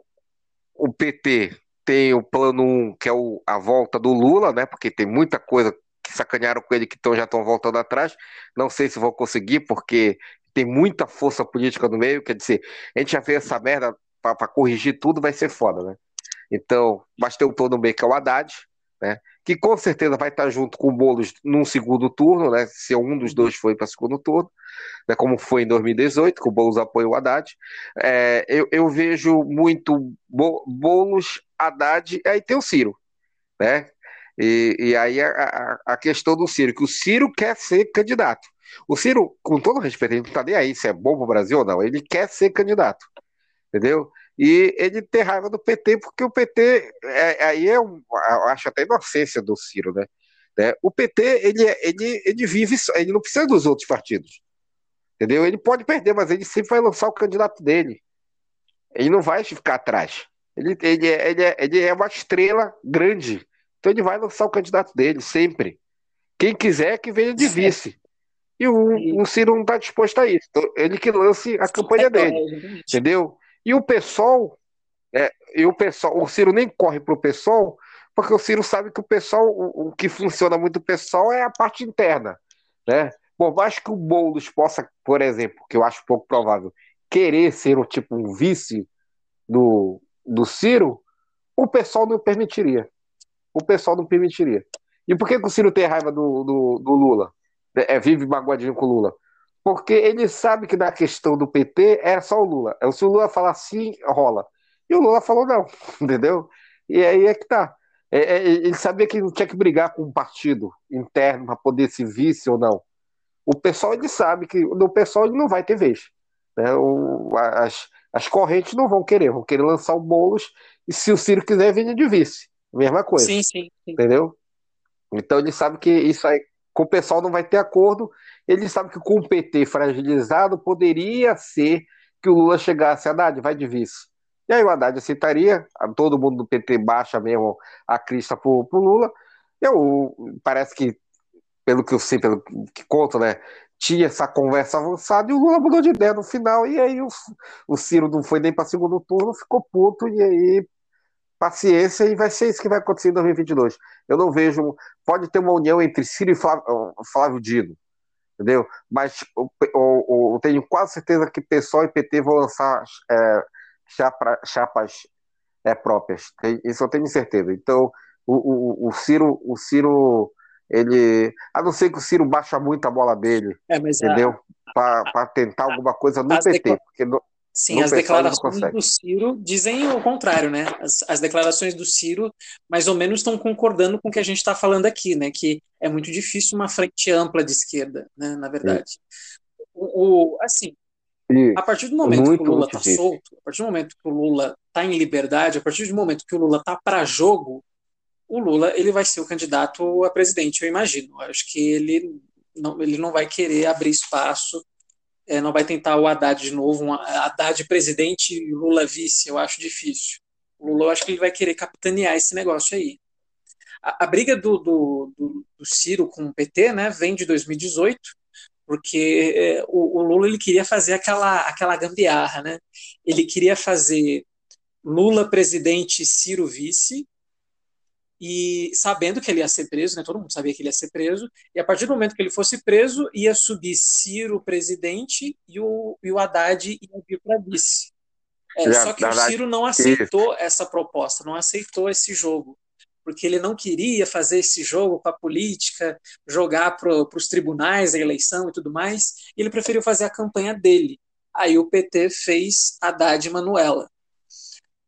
o PT tem o plano 1, que é o, a volta do Lula, né, porque tem muita coisa que sacanearam com ele que tão, já estão voltando atrás. Não sei se vão conseguir, porque tem muita força política no meio, quer dizer, a gente já fez essa merda para corrigir tudo, vai ser foda, né? Então, mas tem o plano B, que é o Haddad, né? que com certeza vai estar junto com o Boulos num segundo turno, né? Se um dos dois foi para segundo turno, né? Como foi em 2018, que o Boulos apoiou o Haddad. É, eu, eu, vejo muito Boulos, Haddad, aí tem o Ciro. né? E, e aí a, a, questão do Ciro, que o Ciro quer ser candidato. O Ciro, com todo respeito, ele não está nem aí se é bom para o Brasil ou não, ele quer ser candidato, entendeu? E ele tem raiva do PT, porque o PT, é, aí é um, eu acho até inocência do Ciro, né? né? O PT, ele, ele, ele vive, ele não precisa dos outros partidos, entendeu? Ele pode perder, mas ele sempre vai lançar o candidato dele. Ele não vai ficar atrás. Ele, ele, é, ele, é, ele é uma estrela grande, então ele vai lançar o candidato dele, sempre. Quem quiser que venha de vice. E o, o Ciro não está disposto a isso. Então, ele que lance a campanha é, dele. Entendeu? E o pessoal, é, e o pessoal, o Ciro nem corre para o pessoal, porque o Ciro sabe que o pessoal, o, o, que funciona muito o pessoal é a parte interna. Né? Por mais que o Boulos possa, por exemplo, que eu acho pouco provável, querer ser o tipo um vice do, do Ciro, o pessoal não permitiria o pessoal não permitiria. E por que, que o Ciro tem raiva do, do, do Lula? É, é, vive magoadinho com o Lula? Porque ele sabe que na questão do PT é só o Lula. É, se o Lula falar sim, rola. E o Lula falou não, entendeu? E aí é que tá. É, é, ele sabia que não tinha que brigar com um partido interno para poder se vice ou não. O pessoal ele sabe que no pessoal ele não vai ter vez. Né? O, as, as correntes não vão querer, vão querer lançar o Boulos e se o Ciro quiser, venha de vice. Mesma coisa. Sim, sim, sim. Entendeu? Então ele sabe que isso aí, com o pessoal não vai ter acordo. Ele sabe que com o PT fragilizado, poderia ser que o Lula chegasse, Haddad, vai de vice. E aí o Haddad aceitaria, todo mundo do PT baixa mesmo a crista pro, pro Lula. Eu, parece que, pelo que eu sei, pelo que conto, né, tinha essa conversa avançada e o Lula mudou de ideia no final, e aí o, o Ciro não foi nem para segundo turno, ficou puto, e aí paciência e vai ser isso que vai acontecer em 2022. Eu não vejo. Pode ter uma união entre Ciro e Flávio, Flávio Dino, entendeu? Mas eu, eu, eu, tenho quase certeza que PSOL e PT vão lançar é, chapa, chapas é, próprias. Isso eu tenho certeza. Então, o, o, o, Ciro, o Ciro, ele. A não ser que o Ciro baixa muito a bola dele, é, entendeu? Para tentar alguma coisa no PT. Porque no, Sim, as declarações do Ciro dizem o contrário, né? As, as, declarações do Ciro mais ou menos estão concordando com o que a gente está falando aqui, né? Que é muito difícil uma frente ampla de esquerda, né? Na verdade. O, o, assim, a partir do momento que o Lula está solto, a partir do momento que o Lula está em liberdade, a partir do momento que o Lula está para jogo, o Lula ele vai ser o candidato a presidente, eu imagino. Eu acho que ele não, ele não vai querer abrir espaço é, não vai tentar o Haddad de novo, um Haddad presidente e Lula vice, eu acho difícil. O Lula, eu acho que ele vai querer capitanear esse negócio aí. A, a briga do, do, do, do, Ciro com o PT né, vem de 2018, porque é, o, o, Lula ele queria fazer aquela, aquela gambiarra. Né? Ele queria fazer Lula presidente, Ciro vice, e sabendo que ele ia ser preso, né, todo mundo sabia que ele ia ser preso, e a partir do momento que ele fosse preso, ia subir Ciro presidente e o, e o Haddad ia vir para vice. É, só que o Ciro não aceitou essa proposta, não aceitou esse jogo, porque ele não queria fazer esse jogo com a política, jogar para os tribunais a eleição e tudo mais, e ele preferiu fazer a campanha dele. Aí o PT fez Haddad e Manuela.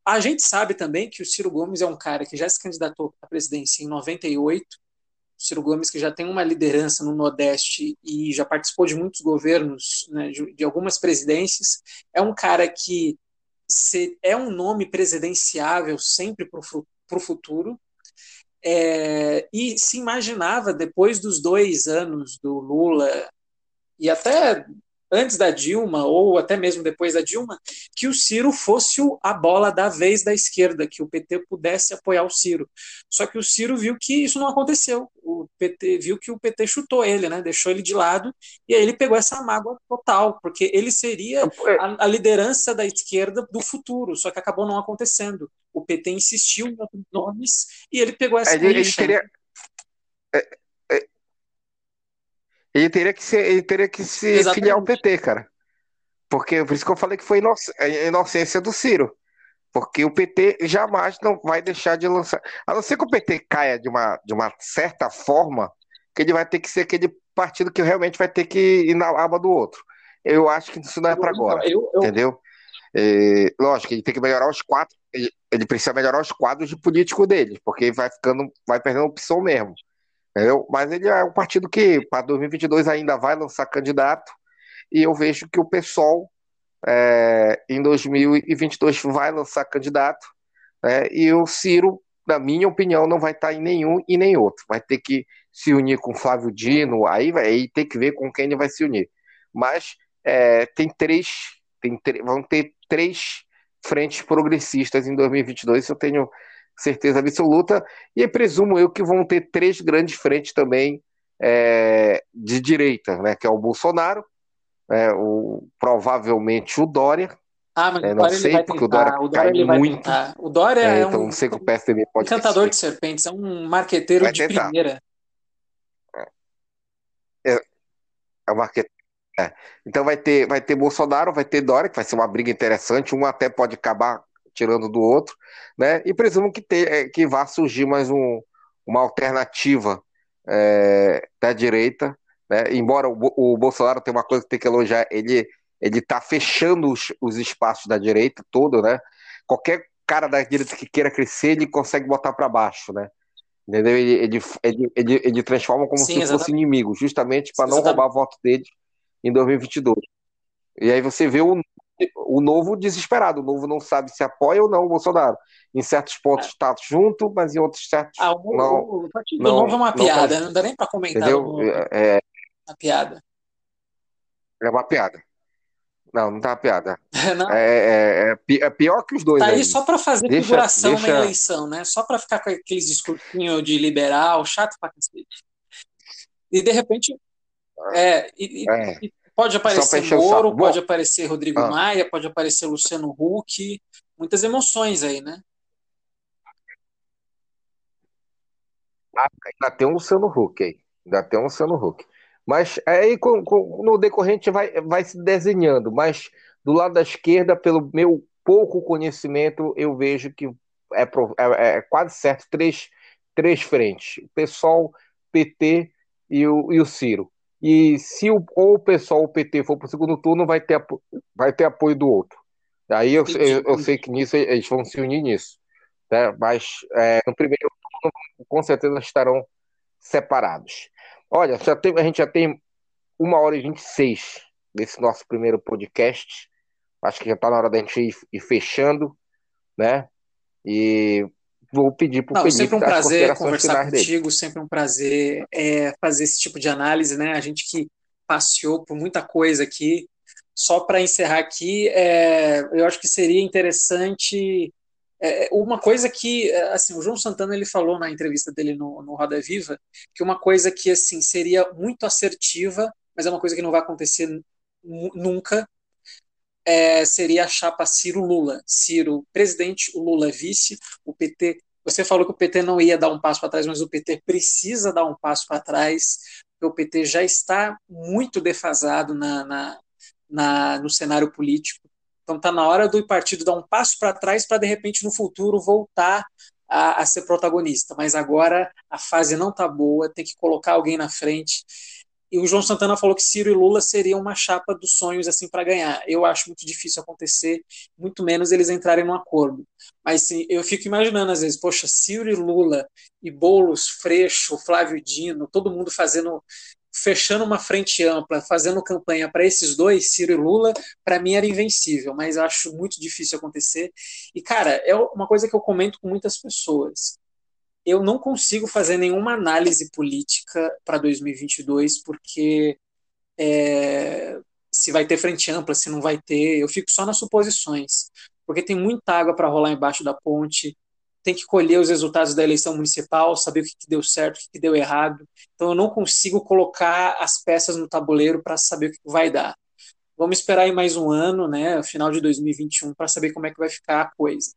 A gente sabe também que o Ciro Gomes é um cara que já se candidatou à presidência em 98. O Ciro Gomes, que já tem uma liderança no Nordeste e já participou de muitos governos, né, de, de, algumas presidências, é um cara que se, é um nome presidenciável sempre para o futuro. É, e se imaginava, depois dos dois anos do Lula, e até antes da Dilma, ou até mesmo depois da Dilma, que o Ciro fosse a bola da vez da esquerda, que o PT pudesse apoiar o Ciro. Só que o Ciro viu que isso não aconteceu. O PT viu que o PT chutou ele, né? Deixou ele de lado, e aí ele pegou essa mágoa total, porque ele seria é. a, a liderança da esquerda do futuro, só que acabou não acontecendo. O PT insistiu em outros nomes e ele pegou essa ele, ele teria, Ele teria que, ser, ele teria que se Exatamente. filiar ao PT, cara. Porque por isso que eu falei que foi a inocência do Ciro. Porque o PT jamais não vai deixar de lançar. A não ser que o PT caia de uma, de uma certa forma, que ele vai ter que ser aquele partido que realmente vai ter que ir na aba do outro. Eu acho que isso não é para agora. Eu, eu, entendeu? É, lógico, ele tem que melhorar os quatro, ele, precisa melhorar os quadros de político dele, porque vai ficando, vai perdendo opção mesmo. Entendeu? Mas ele é um partido que para 2022 ainda vai lançar candidato, e eu vejo que o PSOL é, em 2022 vai lançar candidato, né, e o Ciro, na minha opinião, não vai estar em nenhum e nem outro. Vai ter que se unir com Flávio Dino, aí vai aí ter que ver com quem ele vai se unir. Mas é, tem três, tem, vão ter três frentes progressistas em 2022, isso eu tenho certeza absoluta, e presumo eu que vão ter três grandes frentes também é, de direita, né, que é o Bolsonaro, é, o, provavelmente o Dória, ah, mas é, não sei, porque o Dória, o Dória cai muito. Tentar. O Dória é, é então um, não sei que o PSDB pode encantador de serpentes, é um marqueteiro vai de tentar. primeira. É, é o marqueteiro. É. Então vai ter, vai ter Bolsonaro, vai ter Dória, que vai ser uma briga interessante, um até pode acabar tirando do outro, né? E presumo que, ter, é, que vá surgir mais um, uma alternativa é, da direita, né? Embora o, o, Bolsonaro tenha uma coisa que tem que elogiar, ele ele está fechando os, os espaços da direita todo, né? Qualquer cara da direita que queira crescer, ele consegue botar para baixo, né? Entendeu? Ele, ele, ele, ele, ele transforma como Sim, se exatamente. fosse inimigo, justamente para não roubar voto dele em 2022. E aí você vê o, o novo desesperado. O novo não sabe se apoia ou não o Bolsonaro. Em certos pontos está é. junto, mas em outros certos. Ah, o, não, o, o partido não, novo é uma piada, não, não dá nem para comentar. Entendeu? É, é, uma piada. É uma piada. Não, não tá uma piada. Não. É, é, é, pior que os dois. Tá aí, aí. só para fazer deixa, figuração deixa... na eleição, né? Só para ficar com aqueles discursinhos de liberal, chato pra cacete. E de repente. É, e, é. e pode aparecer Moro, pode aparecer Rodrigo ah. Maia, pode aparecer Luciano Huck. Muitas emoções aí, né? Ah, ainda tem um Luciano Huck aí. Ainda tem um Luciano Huck. Mas aí com, com, no decorrente vai, vai se desenhando. Mas do lado da esquerda, pelo meu pouco conhecimento, eu vejo que é, é, é quase certo três, três frentes: o PSOL, PT e o, e o Ciro. E se o, ou o ou o PT for para o segundo turno, vai ter, vai ter apoio do outro. Aí eu, eu, eu, sei que nisso eles vão se unir nisso. Né? Mas é, no primeiro turno, com certeza estarão separados. Olha, já tem, a gente já tem uma hora e vinte e seis desse nosso primeiro podcast. Acho que já está na hora da gente ir, ir, fechando, né? E vou pedir para o Felipe sempre um prazer conversar contigo, dele. sempre um prazer é, fazer esse tipo de análise, né? A gente que passeou por muita coisa aqui. Só para encerrar aqui, é, eu acho que seria interessante é, uma coisa que, assim, o João Santana ele falou na entrevista dele no, no Roda Viva que uma coisa que, assim, seria muito assertiva, mas é uma coisa que não vai acontecer nunca, é, seria a chapa Ciro-Lula. Ciro presidente, o Lula vice, o PT. Você falou que o PT não ia dar um passo para trás, mas o PT precisa dar um passo para trás, porque o PT já está muito defasado na, na, na no cenário político. Então está na hora do partido dar um passo para trás para de repente no futuro voltar a, a, ser protagonista. Mas agora a fase não está boa, tem que colocar alguém na frente. E o João Santana falou que Ciro e Lula seriam uma chapa dos sonhos assim para ganhar. Eu acho muito difícil acontecer, muito menos eles entrarem num acordo. Mas sim, eu fico imaginando às vezes, poxa, Ciro e Lula e Bolos, Freixo, Flávio Dino, todo mundo fazendo fechando uma frente ampla, fazendo campanha para esses dois, Ciro e Lula, para mim era invencível, mas eu acho muito difícil acontecer. E, cara, é uma coisa que eu comento com muitas pessoas. Eu não consigo fazer nenhuma análise política para 2022, porque é, se vai ter frente ampla, se não vai ter, eu fico só nas suposições, porque tem muita água para rolar embaixo da ponte, tem que colher os resultados da eleição municipal, saber o que, deu certo, o que, deu errado. Então eu não consigo colocar as peças no tabuleiro para saber o que, que vai dar. Vamos esperar aí mais um ano, né, final de 2021, para saber como é que vai ficar a coisa.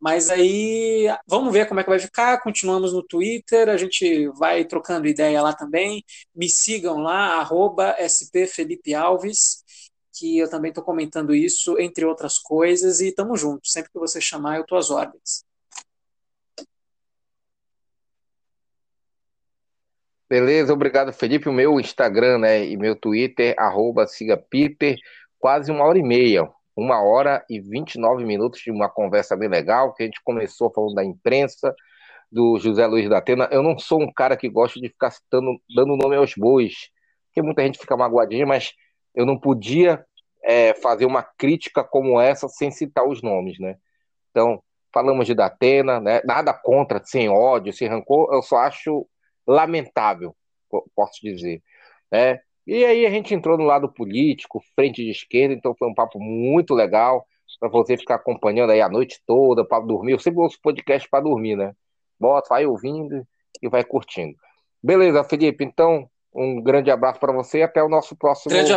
Mas aí, vamos ver como é que vai ficar. Continuamos no Twitter, a gente vai trocando ideia lá também. Me sigam lá, arroba spfelipealves, que eu também estou comentando isso, entre outras coisas, e tamo junto. Sempre que você chamar, eu estou às ordens. Beleza, obrigado, Felipe. O meu Instagram né, e meu Twitter, arroba siga Peter, quase uma hora e meia. Uma hora e 29 minutos de uma conversa bem legal, que a gente começou falando da imprensa, do José Luiz da Atena. Eu não sou um cara que gosta de ficar citando, dando nome aos bois, porque muita gente fica magoadinha, mas eu não podia é, fazer uma crítica como essa sem citar os nomes, né? Então, falamos de Datena, né? Nada contra, sem ódio, sem rancor, eu só acho lamentável, posso dizer, né? E aí a gente entrou no lado político, frente de esquerda, então foi um papo muito legal para você ficar acompanhando aí a noite toda para dormir. Eu sempre ouço podcast para dormir, né? Bota, vai ouvindo e vai curtindo. Beleza, Felipe. Então, um grande abraço para você e até o nosso próximo. Grande